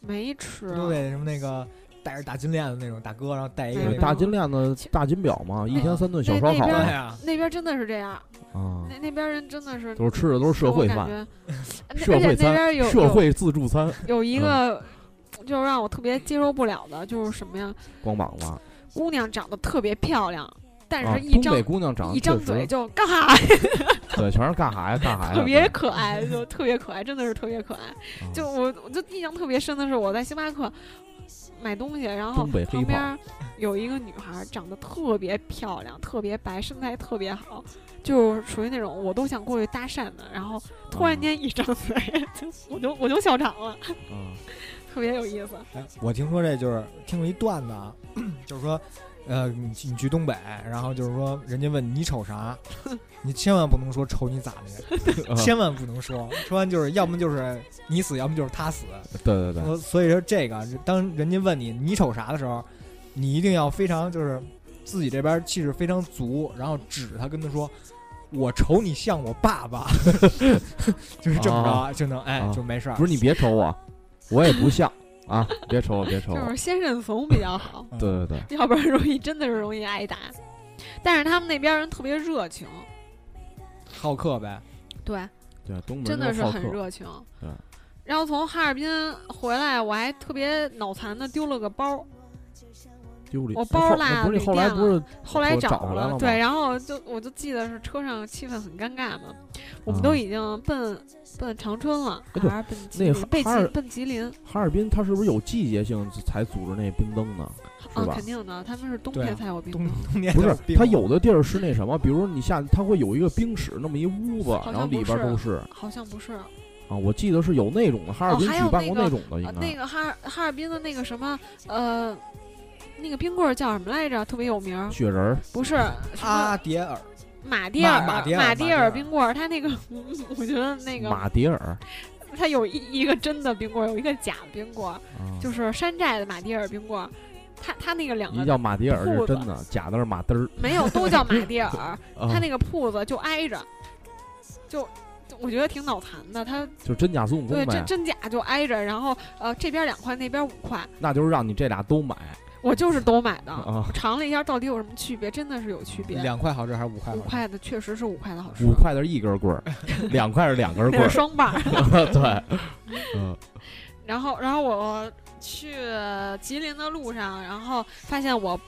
没吃。不都得什么那个戴着大金链子那种大哥，然后戴一个那个大金链子、大金表嘛，一天三顿小烧烤那边对啊呀，那边真的是这样，啊，那那边人真的是都是吃的都是社会饭，而且社会那边有餐，社会自助餐，有有一嗯个，就是让我特别接受不了的，就是什么呀？光膀子姑娘长得特别漂亮，但啊，是一张、东北姑娘长得一张嘴就干哈，对，全是干哈呀干哈呀，特别可爱，就特别可爱，真的是特别可爱。啊就我我就印象特别深的是，我在星巴克买东西，然后旁边有一个女孩长得特别漂亮，特别白，身材特别好，就是属于那种我都想过去搭讪的，然后突然间一张嘴，就我就我就笑场了，啊特别有意思。哎，我听说这就是听过一段子啊，就是说，呃，你去你去东北，然后就是说，人家问你瞅啥，你千万不能说瞅你咋的，啊千万不能说，说完就是要么就是你死，要么就是他死。对对对，所所以说这个，当人家问你你瞅啥的时候，你一定要非常就是自己这边气势非常足，然后指着他跟他说。我瞅你像我爸爸，就是这么着、啊就能哎、啊就没事儿。不是你别瞅我，我也不像啊，别瞅我别瞅我就是，先认怂比较好，嗯对对对，要不然容易真的是容易挨打。但是他们那边人特别热情，好客呗。对，对东北真的是很热情。对然后从哈尔滨回来，我还特别脑残的丢了个包，我包那后落那不是你后来不是后来找找回来了吗对，然后就我就记得是车上气氛很尴尬嘛，我们都啊已经奔奔长春了，还是奔吉那林？奔吉哈尔奔吉林哈尔滨，它是不是有季节性才组织那冰灯呢？啊，肯？定的，他们是冬天才有冰灯，冬天不是，它有的地儿是那什么，比如你下，它会有一个冰室那么一屋子，然后里边都是好像不是。啊，我记得是有那种的，哈尔滨哦还有举办过那种的，应呃，该那个哈尔哈尔滨的那个什么呃，那个冰棍儿叫什么来着？特别有名，雪人儿不是什阿么迭尔，马迭尔马马迭尔马马迭尔冰棍儿，它那个 我觉得那个马迭尔它有一一个真的冰棍儿，有一个假的冰棍儿，啊，就是山寨的马迭尔冰棍儿。它它那个两一个叫马迭尔是真的，假的是马嘚儿。没有都叫马迭尔，啊它那个铺子就挨着，就就我觉得挺脑残的。他就真假孙悟空对，真真假就挨着，然后呃这边两块，那边五块，那就是让你这俩都买我就是都买的。啊。尝了一下，到底有什么区别？真的是有区别。两块好吃还是五块好吃？五块的确实是五块的好吃，五块的是一根棍儿，两块是两根那棍儿。双棒 儿。对，嗯，然后，然后我去吉林的路上，然后发现我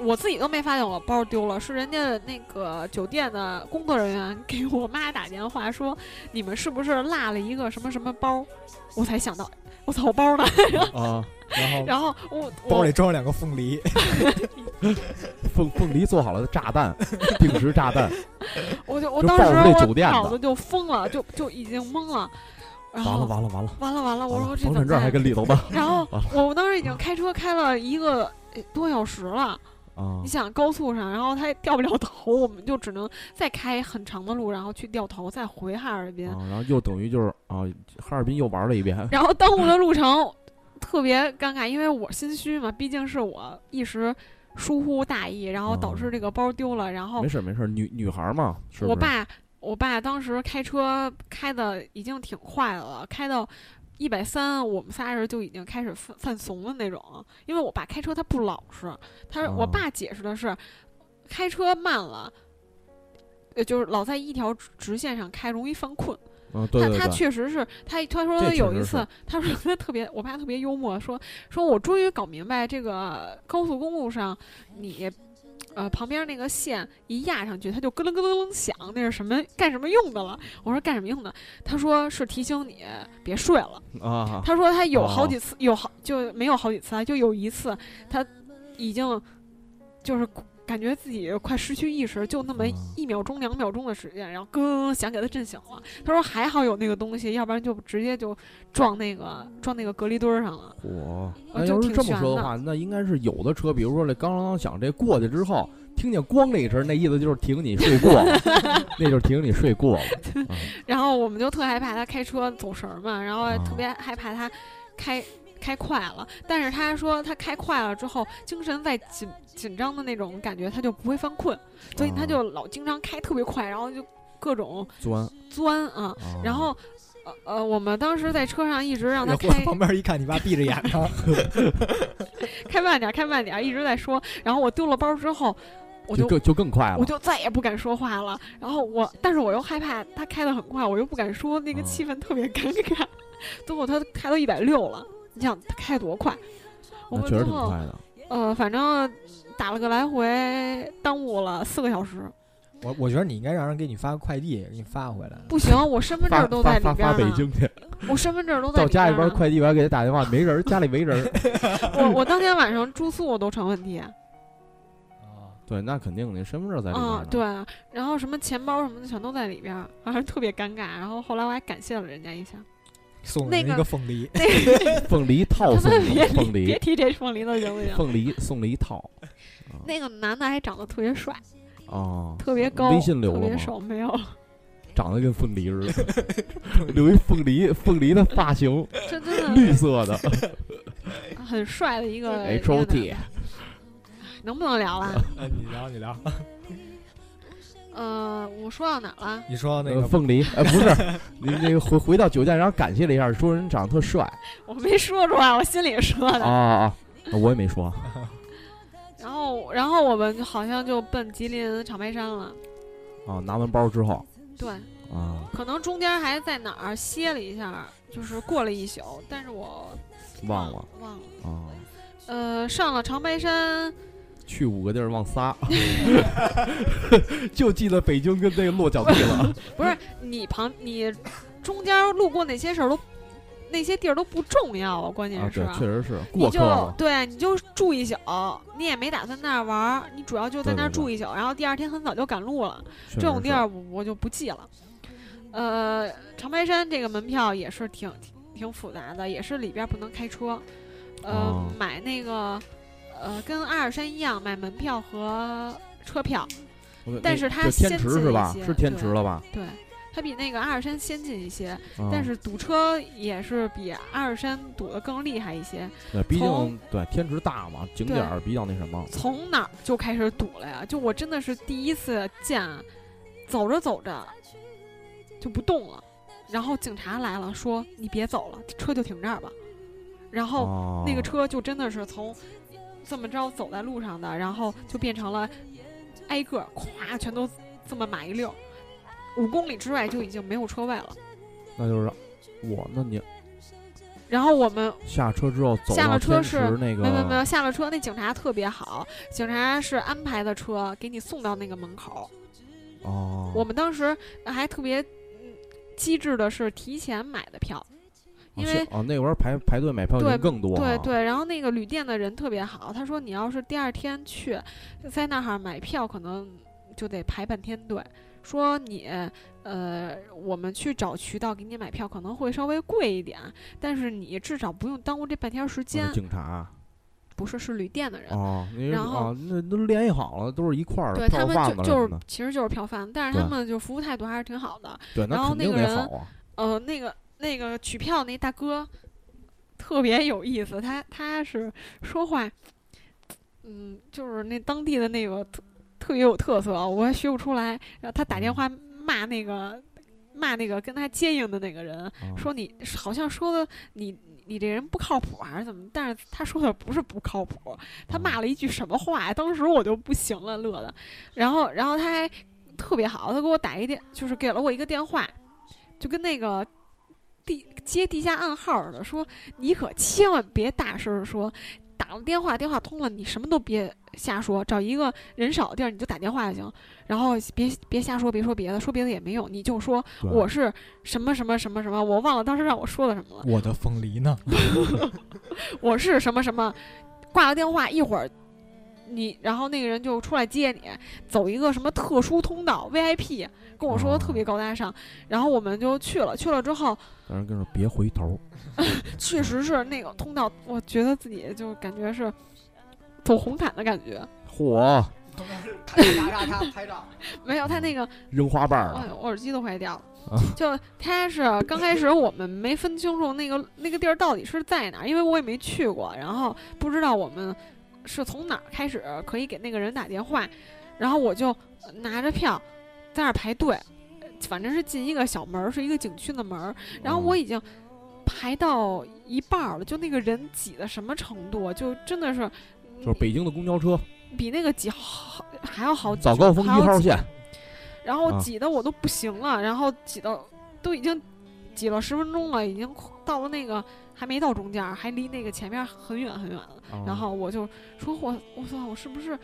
我自己都没发现我包丢了，是人家那个酒店的工作人员给我妈打电话说，你们是不是落了一个什么什么包？我才想到，我操，我包呢？啊，然后 然后我包里装了两个凤梨，凤凤梨做好了的炸弹，定时炸弹，我就我当时脑子就疯了，就就已经懵了。然后完了完了完了，完了完了，我完了说这怎么房产证还办？跟里头呢然后我当时已经开车开了一个呃多小时了。啊你想高速上，然后它掉不了头，我们就只能再开很长的路，然后去掉头，再回哈尔滨。啊，然后又等于就是啊，哈尔滨又玩了一遍。然后耽误的路程特别尴尬，因为我心虚嘛，毕竟是我一时疏忽大意，然后导致这个包丢了。然后没事没事，女女孩嘛，是是？我爸，我爸当时开车开的已经挺快的了，开到一百三，我们仨人就已经开始犯犯怂的那种。因为我爸开车他不老实，他是、我哦爸解释的是，开车慢了。呃，就是老在一条直直线上开，容易犯困。嗯，对对他他，确实是他他说有一次，他说 他特别，我爸特别幽默，说说我终于搞明白这个高速公路上你。呃，旁边那个线一压上去，它就咯噔咯噔咯噔响，那是什么干什么用的了？我说干什么用的？他说是提醒你别睡了。啊，他说他有好哦几次，有好就没有好几次啊，就有一次他已经就是感觉自己快失去意识，就那么嗯一秒钟、两秒钟的时间，然后咯想给他震醒了。他说还好有那个东西，要不然就直接就撞那个撞那个隔离墩儿上了。那要是这么说的话，那应该是有的车，比如说这刚刚响这过去之后，听见咣的一声，那意思就是提醒你睡过了，那就是提醒你睡过了。啊 然后我们就特害怕他开车走神儿嘛，然后啊特别害怕他开开快了。但是他说他开快了之后，精神在紧紧张的那种感觉，他就不会犯困，所以他啊就老经常开特别快，然后就各种钻钻啊。啊，然后呃呃，我们当时在车上一直让他开旁边一看，你爸闭着眼呢，开慢点儿，开慢点儿，一直在说。然后我丢了包之后，我就就更就更快了。我就再也不敢说话了。然后我，但是我又害怕他开得很快，我又不敢说，那个啊气氛特别尴尬。最后他开到一百六了，你想他开多快？我那确实们最后挺快的。呃，反正打了个来回，耽误了四个小时。我我觉得你应该让人给你发个快递，给你发回来。不行，我身份证都发发发在里边儿呢。北京去，我身份证都 在到家里边儿。快递员给他打电话，没人，家里没人。我我当天晚上住宿都成问题。啊，对，那肯定，你身份证在里边对，然后什么钱包什么的全都在里边儿，反正特别尴尬。然后后来我还感谢了人家一下。送人一那个个凤梨，凤梨套送凤别梨提这凤梨了，行不行？凤梨送了一套。啊那个男的还长得特别帅，哦，特别高，微信留了吗特别瘦，没有，长得跟凤梨似的，留一凤梨凤梨的发型，真的绿色的 很帅的一个 H O T。能不能聊了？嗯，你聊你聊，呃，我说到哪儿了？你说那个呃凤梨，呃，不是，你那个回回到酒店，然后感谢了一下，说人长得特帅我没说出来，我心里说啊的。啊啊！我也没说 然后，然后我们好像就奔吉林长白山了。啊。拿完包之后对，啊，可能中间还在哪儿歇了一下，就是过了一宿，但是我忘了忘了。啊。呃，上了长白山，去五个地儿忘仨，就记得北京跟那个落脚地了。不是你旁你中间路过那些事儿都那些地儿都不重要啊，关键啊，是、对，确实是过客嘛。对，你就住一宿，你也没打算那儿玩儿，你主要就在那儿住一宿，然后第二天很早就赶路了。这种地儿我我就不记了。呃，长白山这个门票也是挺挺挺复杂的，也是里边儿不能开车。呃，哦买那个呃跟阿尔山一样买门票和车票，但是它天先进一池是吧？些是天对池了吧？对，它比那个阿尔山先进一些，啊但是堵车也是比阿尔山堵得更厉害一些。对，毕从竟对天池大嘛，景点儿比较那什么。从哪儿就开始堵了呀？就我真的是第一次见，走着走着就不动了，然后警察来了，说你别走了，车就停这儿吧。然后哦那个车就真的是从这么着走在路上的，然后就变成了挨个儿咵全都这么码一溜儿，五公里之外就已经没有车位了。那就是我，那你然后我们下车之后走下了车是那个，没有没有下了车，那警察特别好，警察是安排的车给你送到那个门口。哦，我们当时还特别嗯机智的是提前买的票，因为哦那会儿排排队买票对人更多啊，对对，然后那个旅店的人特别好，他说你要是第二天去，在那儿买票可能就得排半天队。说你呃，我们去找渠道给你买票可能会稍微贵一点，但是你至少不用耽误这半天时哦间。警察不是，是旅店的人。哦，然后啊，那都联系好了，都是一块儿的，对他们就就是其实就是票贩，但是他们就服务态度还是挺好的。对，然后那个人好啊，呃，那个那个取票那大哥特别有意思，他他是说话，嗯，就是那当地的那个特特别有特色，我还学不出来。然后他打电话骂那个骂那个跟他接应的那个人，啊说你好像说的你你这人不靠谱还是怎么？但是他说的不是不靠谱，他骂了一句什么话呀？当时我就不行了，乐的。然后然后他还特别好，他给我打一电，就是给了我一个电话，就跟那个地接地下暗号的，说你可千万别大声说。打了电话，电话通了，你什么都别瞎说，找一个人少的地儿你就打电话就行，然后别别瞎说，别说别的，说别的也没用，你就说我是什么什么什么什么，我忘了当时让我说的什么了。我的凤梨呢？我是什么什么，挂了电话一会儿，你然后那个人就出来接你，走一个什么特殊通道 VIP，跟我说的特别高大上，然后我们就去了，去了之后让人跟说别回头，确实是那个通道，我觉得自己就感觉是走红毯的感觉，嚯，咔咔咔咔拍照。没有他那个扔花瓣儿哎了，我耳机都坏掉了。啊就他是刚开始我们没分清楚那个那个地儿到底是在哪儿，因为我也没去过，然后不知道我们是从哪儿开始可以给那个人打电话，然后我就拿着票在那儿排队，反正是进一个小门儿，是一个景区的门儿，然后我已经排到一半儿了，就那个人挤的什么程度啊，就真的是就是北京的公交车比那个挤好还要好，早高峰一号线，然后啊。挤的我都不行了，然后挤到都已经挤了十分钟了，已经到了那个还没到中间儿，还离那个前面很远很远了。啊然后我就说我我操，我是不是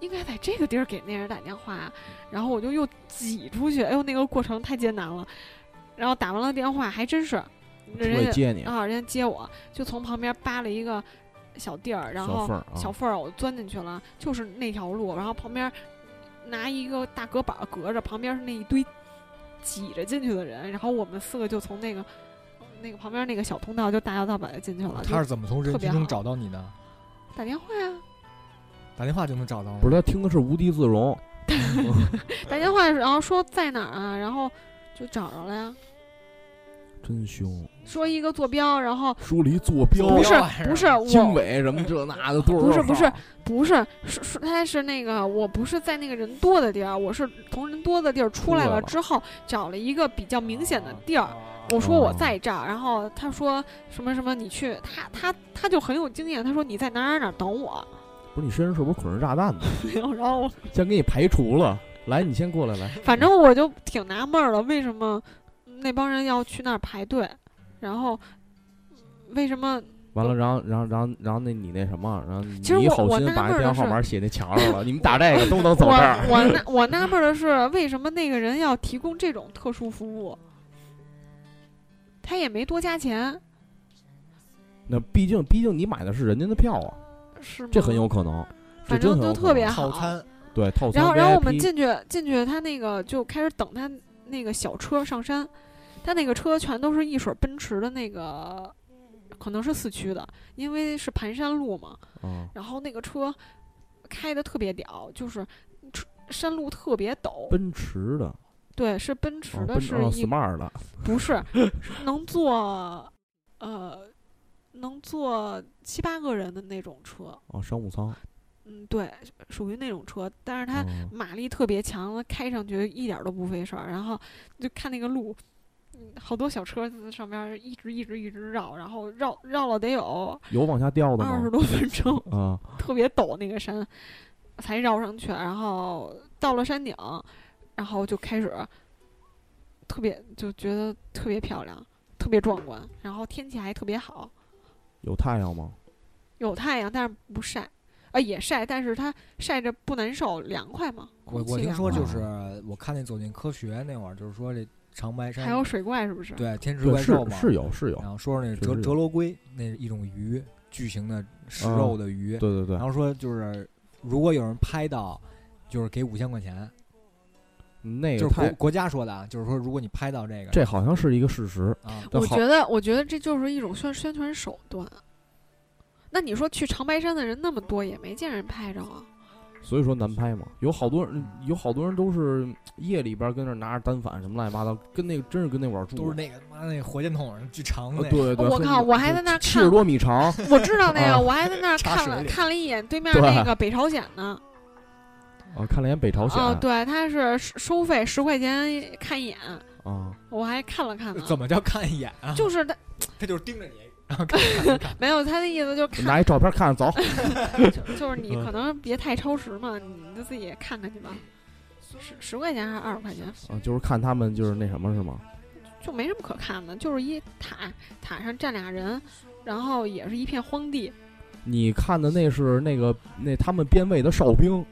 应该在这个地儿给那人打电话啊？然后我就又挤出去，哎呦，那个过程太艰难了。然后打完了电话，还真是人家来接你，啊，人家接我，就从旁边扒了一个小地儿，然后小缝儿我钻进去了，就是那条路，然后旁边拿一个大隔板儿隔着，旁边是那一堆挤着进去的人，然后我们四个就从那个那个旁边那个小通道就大摇大摆的进去了，他是怎么从人群中找到你的？打电话呀、打电话就能找到吗？不是他听的是无地自容，打电话，然后说在哪儿啊，然后就找着了呀，真凶，说一个坐标，然后说离坐标，不是 不是经我纬什么这那的多少不是不是不是是是他是那个我不是在那个人多的地儿，我是从人多的地儿出来了了之后找了一个比较明显的地儿。我说我在这儿，然后他说什么什么，你去，他他他就很有经验，他说你在哪儿哪儿哪儿等我，不是你身上是不是捆着炸弹呢？然后我先给你排除了，来，你先过来来，反正我就挺纳闷儿的，为什么那帮人要去那儿排队，然后为什么完了，然后然后然后然后那你那什么，然后你其实我一好心把那电话号码写那墙上了，你们打这个都能走这儿。我我纳我纳闷儿的是，为什么那个人要提供这种特殊服务？他也没多加钱，那毕竟毕竟你买的是人家的票啊，是吗？这很有可能。这反正都真很有可能特别好。套餐对套餐然后，然后我们进去进去，他那个就开始等他那个小车上山，他那个车全都是一水儿奔驰的那个，可能是四驱的，因为是盘山路嘛。啊，然后那个车开的特别屌，就是车山路特别陡，奔驰的，对，是奔驰的，是一、smart 的，不是是能坐呃能坐七八个人的那种车，哦商务舱，嗯，对，属于那种车，但是它哦。马力特别强，开上去一点儿都不费事儿。然后就看那个路，嗯好多小车在上边儿一直一直一直绕，然后绕绕了得有有往下掉的吗？二十多分钟，啊，特别陡那个山，才绕上去。然后到了山顶，然后就开始特别就觉得特别漂亮，特别壮观。然后天气还特别好，有太阳吗？有太阳，但是不晒。啊，也晒，但是它晒着不难受，凉快嘛。我我听说就是我看那走进科学那会儿，就是说这长白山还有水怪是不是？对天池怪兽嘛，是有是有然，后说是那折折罗龟那是一种鱼，巨型的食啊肉的鱼，对对对然，后说就是如果有人拍到，就是给五千块钱，就是国那个太国家说的啊，就是说如果你拍到这个，这好像是一个事实。啊，我觉得，我觉得这就是一种宣宣传手段。那你说去长白山的人那么多，也没见人拍着啊？所以说难拍嘛，有好多人，有好多人都是夜里边跟那儿拿着单反什么乱七八糟，跟那个真是跟那玩儿住，都是那个妈那火箭筒巨长的呃那个，对对，很我靠我还在那儿七十看多米长，我知道那个，啊。我还在那儿看了看了一眼对面对。那个北朝鲜呢。啊，看了一眼北朝鲜。哦，对，他是收收费十块钱看一眼，啊，我还看了看呢。怎么叫看一眼啊？就是他他就是盯着你，没有他的意思，就是看，拿一照片看走，就就是你嗯可能别太超时嘛，你就自己看看去吧。十十块钱还是二十块钱？啊，就是看他们就是那什么是吗？就没什么可看的，就是一塔，塔上站俩人，然后也是一片荒地，你看的那是那个那他们边位的哨兵，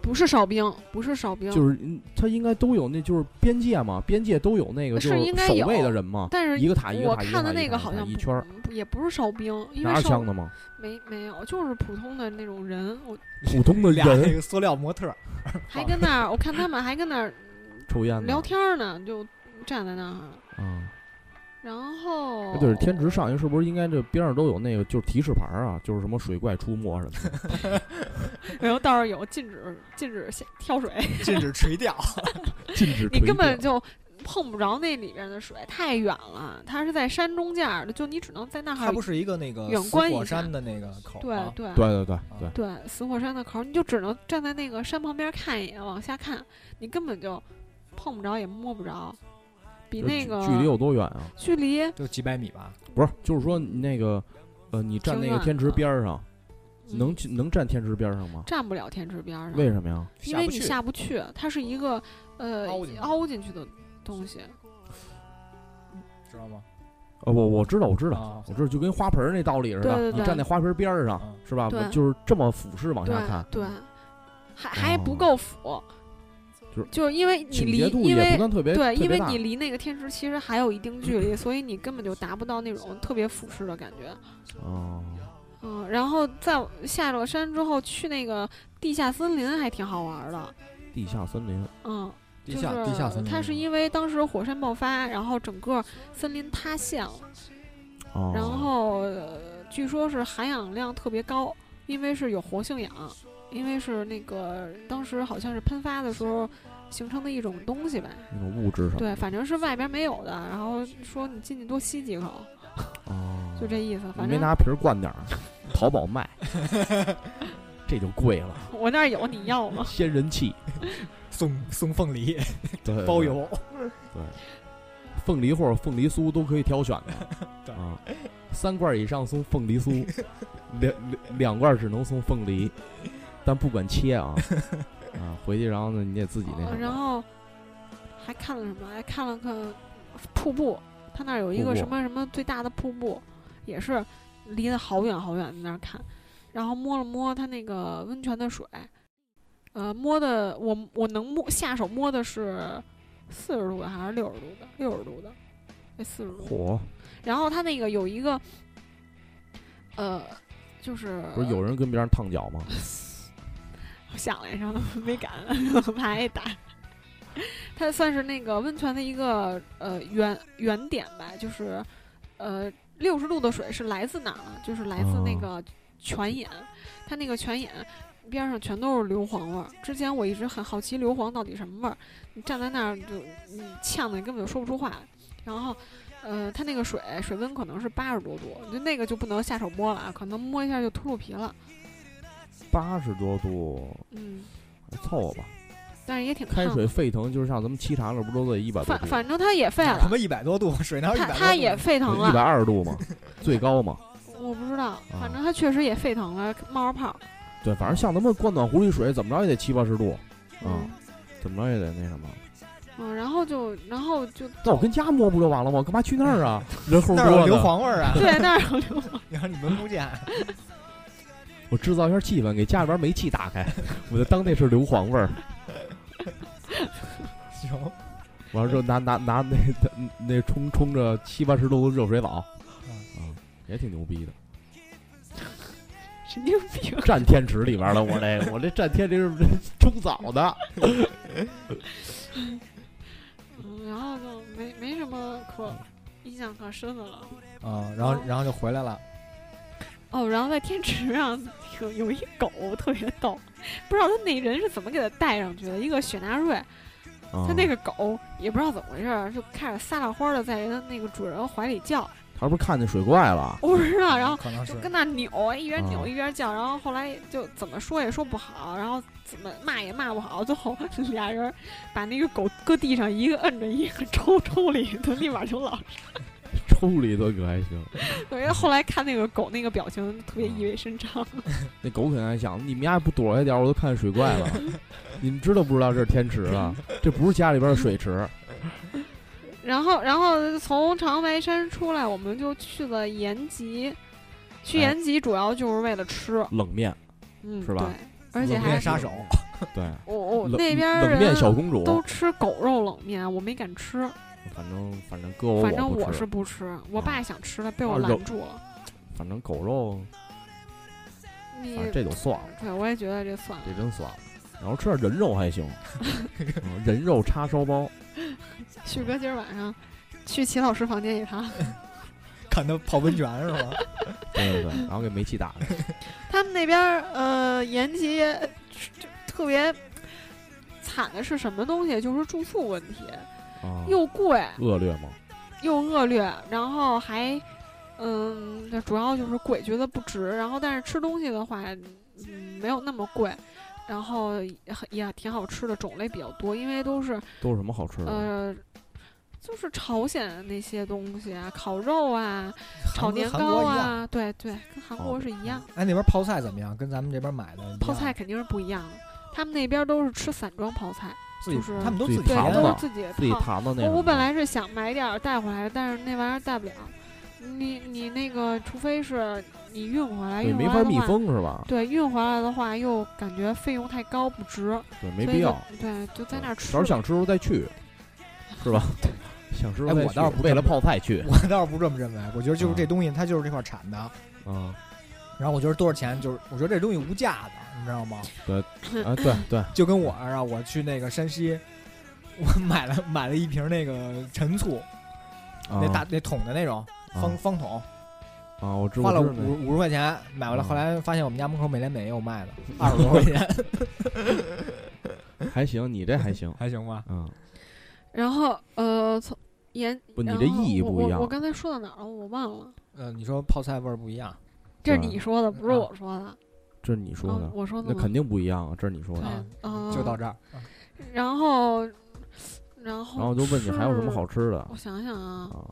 不是哨兵，不是哨兵，就是嗯他应该都有那就是边界嘛，边界都有那个就是守应该有卫的人嘛，但是一个塔一个我塔一个看的那个好像不一圈儿，也不是哨兵，因拿为哨着枪的吗？没没有，就是普通的那种人，我普通的俩那人个塑料模特儿，还跟那儿，我看他们还跟那儿抽烟聊天呢，就站在那儿，啊。然后哎对，天池上去是不是应该这边上都有那个就是提示牌儿啊？就是什么水怪出没什么的，然后倒是有禁止禁止下跳水，禁止垂钓，禁止你根本就碰不着那里边的水，太远了，它是在山中间儿的，就你只能在那儿它不是一个那个火观一下。山的那个口对啊，对对。对对对，对。死火山的口儿，你就只能站在那个山旁边看一眼，往下看，你根本就碰不着也摸不着，比那个距距离有多远啊？距离就几百米吧。不是，就是说你那个，呃，你站那个天池边儿上，嗯能去能站天池边儿上吗？站不了天池边儿上，为什么呀？因为你下不去它是一个呃凹进去的东西。知道吗？呃，我我知道，我知道，啊我知道，就跟花盆儿那道理似的，你站在花盆儿边儿上嗯是吧？就是这么俯视往下看，对，还还不哦够俯，就是就是因为你离因为对，因为你离那个天池其实还有一定距离，所以你根本就达不到那种特别俯视的感觉。哦，嗯，然后在下了山之后去那个地下森林还挺好玩的。地下森林嗯，地下就是地下森林，它是因为当时火山爆发，然后整个森林塌陷了，哦，然后、呃据说是含氧量特别高，因为是有活性氧，因为是那个当时好像是喷发的时候形成的一种东西吧。那种物质上，对，反正是外边没有的，然后说你进去多吸几口，哦，就这意思。反正没拿瓶儿灌点儿，淘宝卖，这就贵了，我那儿有，你要吗？仙人气，送送凤梨对，包邮对，凤梨或者凤梨酥都可以挑选的对啊，三罐以上送凤梨酥，两两两罐只能送凤梨，但不管切啊 啊，回去然后呢你得自己那呃什么然后还看了什么？还看了看瀑布，他那儿有一个什么什么最大的瀑布，也是离得好远好远在那儿看，然后摸了摸他那个温泉的水，呃，摸的我我能摸下手摸的是四十度的还是六十度的？六十度的，哎，四十度。火，然后他那个有一个，呃，就是不是有人跟别人烫脚吗？我想了一下，没敢，怕挨打。它算是那个温泉的一个呃原原点吧，就是呃六十度的水是来自哪儿呢？就是来自那个泉眼，它那个泉眼边上全都是硫磺味儿。之前我一直很好奇硫磺到底什么味儿，你站在那儿就你呛的你根本就说不出话。然后呃，它那个水水温可能是八十多度，就那个就不能下手摸了啊，可能摸一下就秃噜皮了。八十多度，嗯，凑合吧。但是也挺开。水沸腾，就是像咱们沏茶了，不都得一百多度？反反正它也沸了，他妈一百多度，水哪有一百？它它也沸腾一百了，二十度嘛，最高嘛。我不知道，反正它确实也沸腾了，冒着泡。对，反正像咱们灌暖壶里水，怎么着也得七八十度，啊嗯怎么着也得那什么。嗯，然后就然后就那我跟家摸不就完了吗？干嘛去那儿啊？那儿有硫磺味儿啊！对那儿有硫磺，然 后你闻不见，我制造一下气氛，给家里边煤气打开，我就当那是硫磺味儿。行，完了之后拿拿拿那那 那冲冲着七八十度的热水澡，嗯啊，也挺牛逼的。神经病。站天池里边了，我这我这站天池是冲澡的。嗯，然后就没没什么可印象可深的了。啊，然后然后就回来了，哦，然后在天池上有有一狗特别逗，不知道他那人是怎么给他带上去的，一个雪纳瑞，啊他那个狗也不知道怎么回事儿，就开始撒拉欢的在人那个主人怀里叫，他不是看见水怪了？我不知道，然后就是跟那扭，一边扭啊一边叫，然后后来就怎么说也说不好，然后怎么骂也骂不好，最后 俩人把那个狗搁地上，一个摁着，一个抽抽里头，立马就老实。抽里头可还行。对，因为后来看那个狗那个表情特别意味深长。那狗可能还想，你们家不躲开点，我都看见水怪了。你们知道不知道这是天池啊？这不是家里边的水池。然后，然后从长白山出来，我们就去了延吉。去哎延吉主要就是为了吃，冷面，嗯，是吧对，而且冷还面杀手，对，我我冷那边儿冷面人小公主。都吃狗肉冷面，我没敢吃。反正反正搁我反正我是不吃，我爸想吃了，被我拦住了。反正狗肉，你反正这就算了，对我也觉得这算了。这真算了。然后吃点人肉还行，嗯人肉叉烧包。旭哥今儿晚上去齐老师房间一趟，看他泡温泉是吧？对对对，然后给煤气打开。他们那边儿呃延吉呃就特别惨的是什么东西？就是住宿问题，啊，又贵恶劣吗？又恶劣，然后还嗯，这主要就是贵，觉得不值。然后但是吃东西的话，嗯，没有那么贵。然后也很也挺好吃的，种类比较多，因为都是都是什么好吃的？呃，就是朝鲜那些东西啊，烤肉啊，炒年糕。啊，对对，跟韩国哦是一样。哎，那边泡菜怎么样？跟咱们这边买的泡菜肯定是不一样的，他们那边都是吃散装泡菜，自己就是他们都自己对，自己腌都的是自己自己的那种。我我本来是想买点儿带回来，但是那玩意儿带不了。你你那个，除非是你运回来，对运回没法密来的话，封是吧？对，运回来的话又感觉费用太高，不值，所以就对没必要。对，就在那儿吃吧。到时候想吃的时候再去，是吧？想吃的时候再哎我倒是不为了泡菜去。我倒是不这么认为，我觉得就是这东西它就是这块儿产的，啊然后我觉得多少钱就是我觉得这东西无价的，你知道吗？对啊，对对，就跟我啊我去那个山西，我 买了买了一瓶那个陈醋，那大那桶的那种方啊方桶，啊，我知花了我知道五五十块钱买回来，嗯后来发现我们家门口美廉美也有卖的，二十多块钱，还行，你这还行。还行吧？嗯，然后呃，从盐不，你这后意义不一样我我我。刚才说到哪儿了？我忘了。嗯，你说泡菜味儿不一样，这是对你说的，不是啊我说的。这是你说的，嗯我说的那肯定不一样啊，这是你说的。就到这儿。然后，然后然后就问你还有什么好吃？的我想想啊，啊？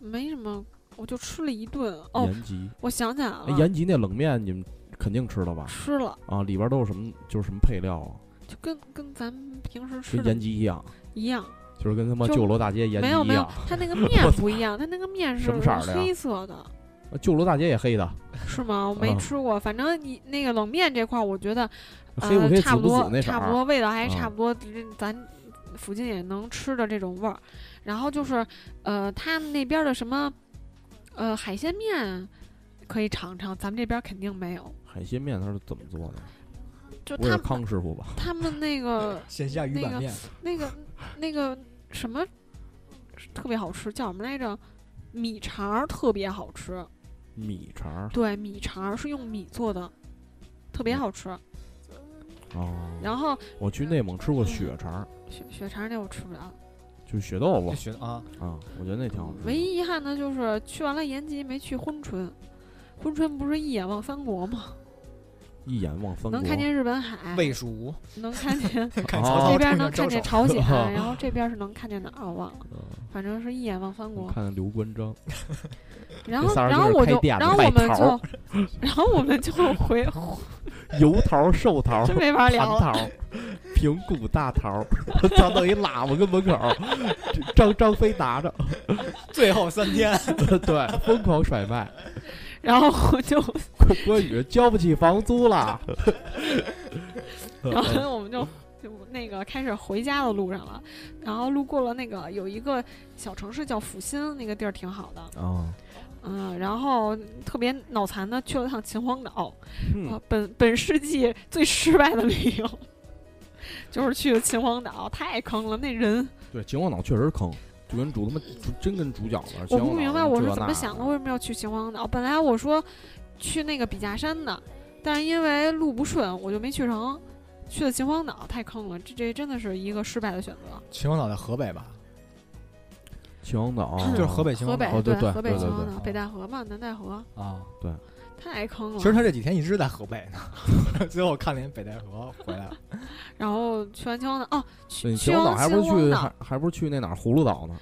没什么，我就吃了一顿。哦，延吉，我想起来了哎，，延吉那冷面你们肯定吃了吧？吃了，啊，里边都有什么？就是什么配料啊？就跟跟咱们平时吃的延吉一样，一样。就是跟他妈就九罗大街延吉没有没有一样。，它那个面不一样，它那个面是 什么色的黑色的，啊旧楼大街也黑的，是吗？我没啊吃过，反正你那个冷面这块儿，我觉得黑不呃差不多，差不多味道还啊差不多，这咱附近也能吃的这种味儿。然后就是呃，他们那边儿的什么呃海鲜面可以尝尝，咱们这边儿肯定没有。海鲜面它是怎么做的？就他们康师傅吧？他们那个 线下鱼那个板面，那个那个什么特别好吃，叫什么来着？米肠儿特别好吃，米肠儿对，米肠儿是用米做的，特别好吃。哦，然后我去内蒙吃过血肠儿，血血肠儿那我吃不了。就是血豆腐就学啊，啊，我觉得那挺好吃。唯一遗憾的就是去完了延吉没去珲春，珲春不是一眼望三国吗？一眼望三国，能看见日本海，魏蜀，能看见 哦看曹操这边能看见朝鲜，然后这边是能看见哪儿我忘了，嗯反正是一眼望三国。看刘关张，然后然后我就然后我们就然后我们就回 油桃、瘦桃、真没法蟠聊了。桃、平谷大桃，操，弄一喇叭跟门口儿，张张飞拿着，最后三天，对，疯狂甩卖。然后我就郭郭宇交不起房租了，然后我们就就那个开始回家的路上了，然后路过了那个有一个小城市叫阜新，那个地儿挺好的，哦，嗯，然后特别脑残的去了趟秦皇岛，本本世纪最失败的旅游，就是去了秦皇岛，太坑了，那人对，秦皇岛确实坑，就跟主他妈真跟主角了。我不明白我是怎么想，的为什么要去秦皇岛？本来我说去那个笔架山的，但是因为路不顺，我就没去成。去了秦皇岛，太坑了，这这真的是一个失败的选择。秦皇岛在河北吧？秦皇岛就是河北秦河北皇岛哦对对河北对对对秦皇岛，北戴河嘛，南戴河，啊。对太坑了。其实他这几天一直在河北呢，最后看了眼北戴河回来了。然后去完秦皇岛，哦，去秦皇岛还不是去还还不是去那哪儿葫芦岛呢？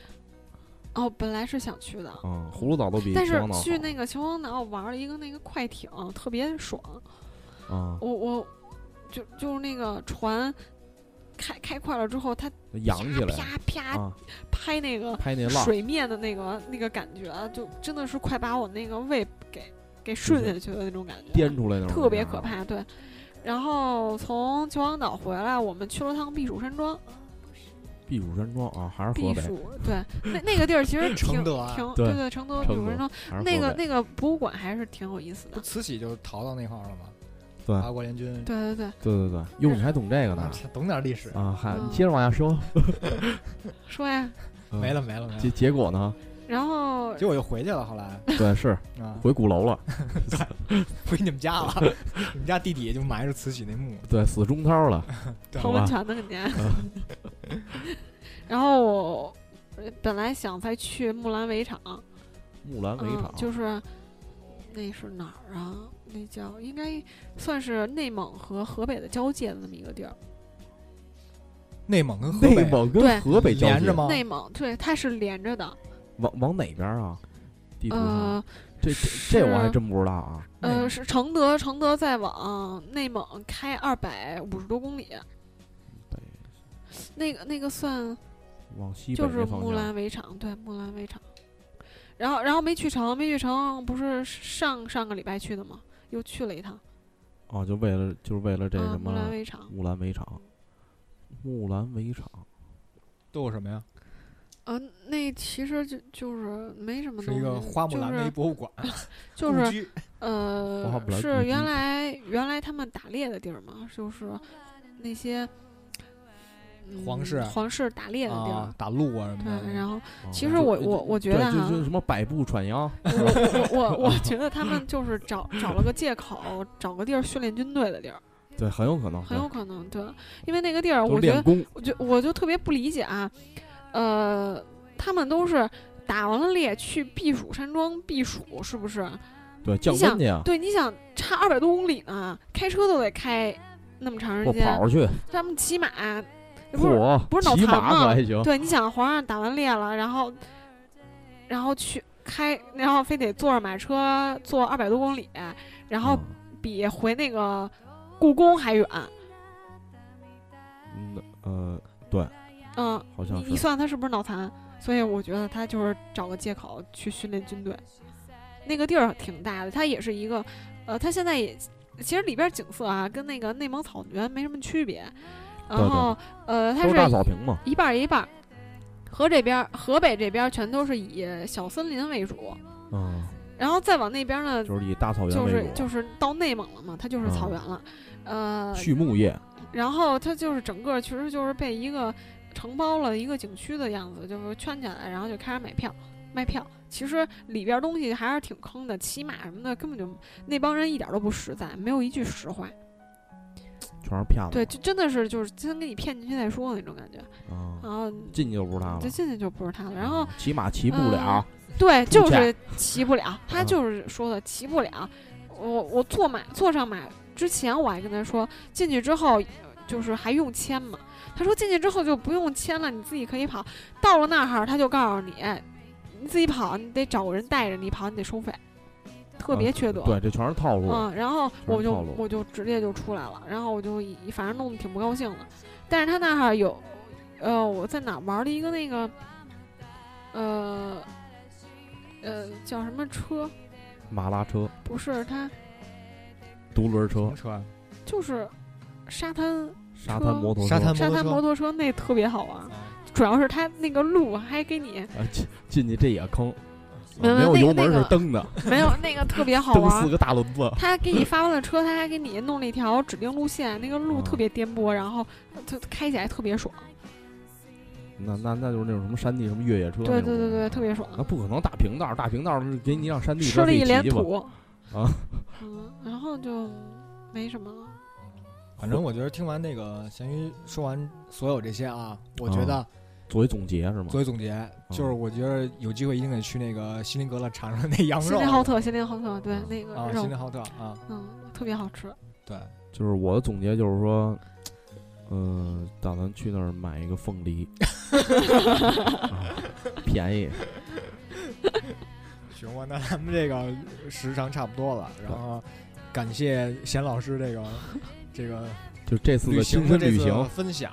哦，本来是想去的，嗯，葫芦岛都比但是秦皇岛好去那个秦皇岛玩了一个那个快艇，特别爽。啊，我我就就是那个船开开快了之后，它扬起来啪啪啊，拍那个拍那浪，水面的那个那个感觉，就真的是快把我那个胃给给顺下去的那种感觉，颠出来的，特别可。怕。对，然后从秦皇岛回来，我们去了趟避暑山庄。避暑山庄啊，还是河北，避暑，对，那那个地儿其实 挺承德啊挺对对对，承德避暑山庄那个那个博物馆还是挺有意思的。不慈禧就逃到那块儿了吗？对。八国联军。对对对，对对对，哟，你还懂这个呢。啊？懂点历史。啊，还嗯。你接着往下说，说呀，嗯。没了没了没结了。结结果呢？然后结果又回去了，后来。对，是。啊，回鼓楼了，回你们家了。你们家地底下就埋着慈禧那墓。对，死中涛了，对。泡温泉的肯定。然后我本来想再去木兰围场，木兰围嗯场，就是那是哪儿啊？那叫应该算是内蒙和河北的交界的那么一个地儿。内蒙跟河北内蒙对跟河北交界连着？吗？内蒙对，它是连着的。往往哪边啊？地图上呃这这这我还真不知道啊。呃，是承德，承德再往内蒙开二百五十多公里，那个那个算往西北就是木兰围场，对，木兰围场。然后然后没去成，没去成，不是上上个礼拜去的吗？又去了一趟。哦，就为了就是为了这啊，什么木兰围场。木兰围场，木兰围场都有什么呀？啊，那其实就就是没什么东西，是一个 花木兰就是的一博物馆，就是呃是原来原来他们打猎的地儿嘛，就是那些、嗯皇室皇室打猎的地儿。啊，打鹿啊什么的。对，然后哦其实我我我觉对得哈就是什么百步穿杨，我我我我觉得他们就是找找了个借口，找个地儿训练军队的地儿，对，很有可能，很有可能对，因为那个地儿都我觉得功，我就我就特别不理解啊，呃，他们都是打完了猎去避暑山庄避暑，是不是？对，降想温去啊，对，你想差二百多公里呢，开车都得开那么长时或间，跑去，他们骑马，不是，不是脑残吗对，你想皇上打完猎了，然后然后去开，然后非得坐着马车坐二百多公里，然后嗯比回那个故宫还远，嗯呃，对，嗯，好像你算他是不是脑残？所以我觉得他就是找个借口去训练军队。那个地儿挺大的，它也是一个，呃，它现在也其实里边景色啊跟那个内蒙草原没什么区别，然后呃它是大草坪嘛。一半儿一半儿。河这边儿，河北这边儿全都是以小森林为主，嗯，然后再往那边儿呢，就是以大草原就是为主，就是到内蒙了嘛，它就是草嗯原了，呃，畜牧业。然后它就是整个其实就是被一个承包了一个景区的样子，就是圈起来，然后就开始买票卖票。其实里边东西还是挺坑的，骑马什么的根本就那帮人一点都不实在，没有一句实话。全是骗子。对，就真的是就是先给你骗进去再说那种感觉。啊，然后进去就不是他了这。进去就不是他了。然后骑马骑不了，对，就是骑不了，他嗯就是说的骑不了。我我坐马坐上马之前，我还跟他说，进去之后就是还用签吗？他说进去之后就不用签了，你自己可以跑。到了那儿，他就告诉你，你自己跑，你得找个人带着你跑，你得收费，特别啊缺德。对，这全是套路。嗯，然后我就我就直接就出来了，然后我就以反正弄得挺不高兴的。但是他那儿有，呃，我在哪儿玩了一个那个，呃，呃，叫什么车？马拉车、不是，他独轮车、车啊？就是沙滩沙滩摩托车、沙滩沙滩摩摩托托车，那特别好玩。啊主要是它那个路还给你啊，进进去这也坑，啊没有没有油门那个那个是蹬的，没有那个特别好玩四玩。个大轮子。他给你发完了车，他还给你弄了一条指定路线，那个路啊特别颠簸，然后它开起来特别爽。那那那就是那种什么山地什么越野车。对对对对，特别爽。那不可能大平道，大平道是给你让山地吃了一脸骑吧土啊，嗯，然后就没什么了。反正我觉得听完那个咸鱼说完所有这些啊，我觉得作为总结是吗？作为总结，就是我觉得有机会一定得去那个锡林格勒尝尝那羊锡肉林浩特，锡林浩特，对嗯那个啊，肉锡，林浩特啊，嗯，特别好吃。对，就是我的总结就是说，嗯、打算去那儿买一个凤梨，啊便宜。行吧，那咱们这个时长差不多了，然后感谢贤老师这个这个就这次的亲行的这次身旅行，分享，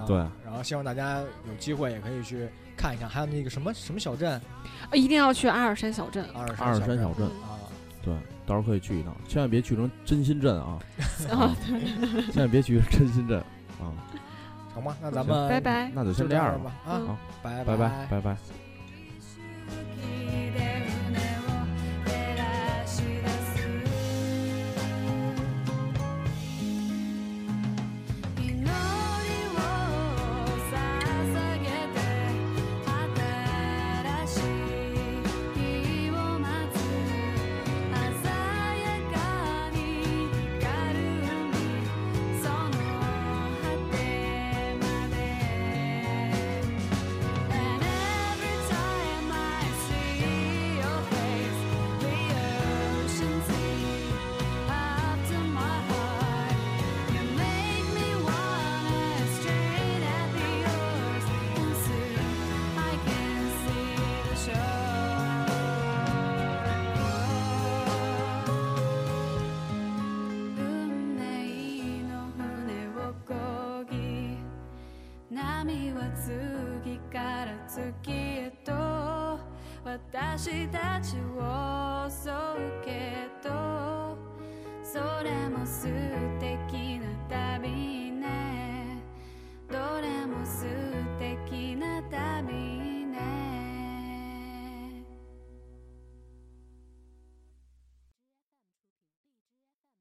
啊，对，然后希望大家有机会也可以去看一看，还有那个什么什么小镇，呃一定要去阿尔山小镇。阿尔阿尔山小小镇，啊，对，到时候可以去一趟，千万别去成真心镇啊，啊，千万别去真心镇啊。成吗，那咱们拜拜。那就就先这样吧吧，啊好，拜拜。拜拜拜。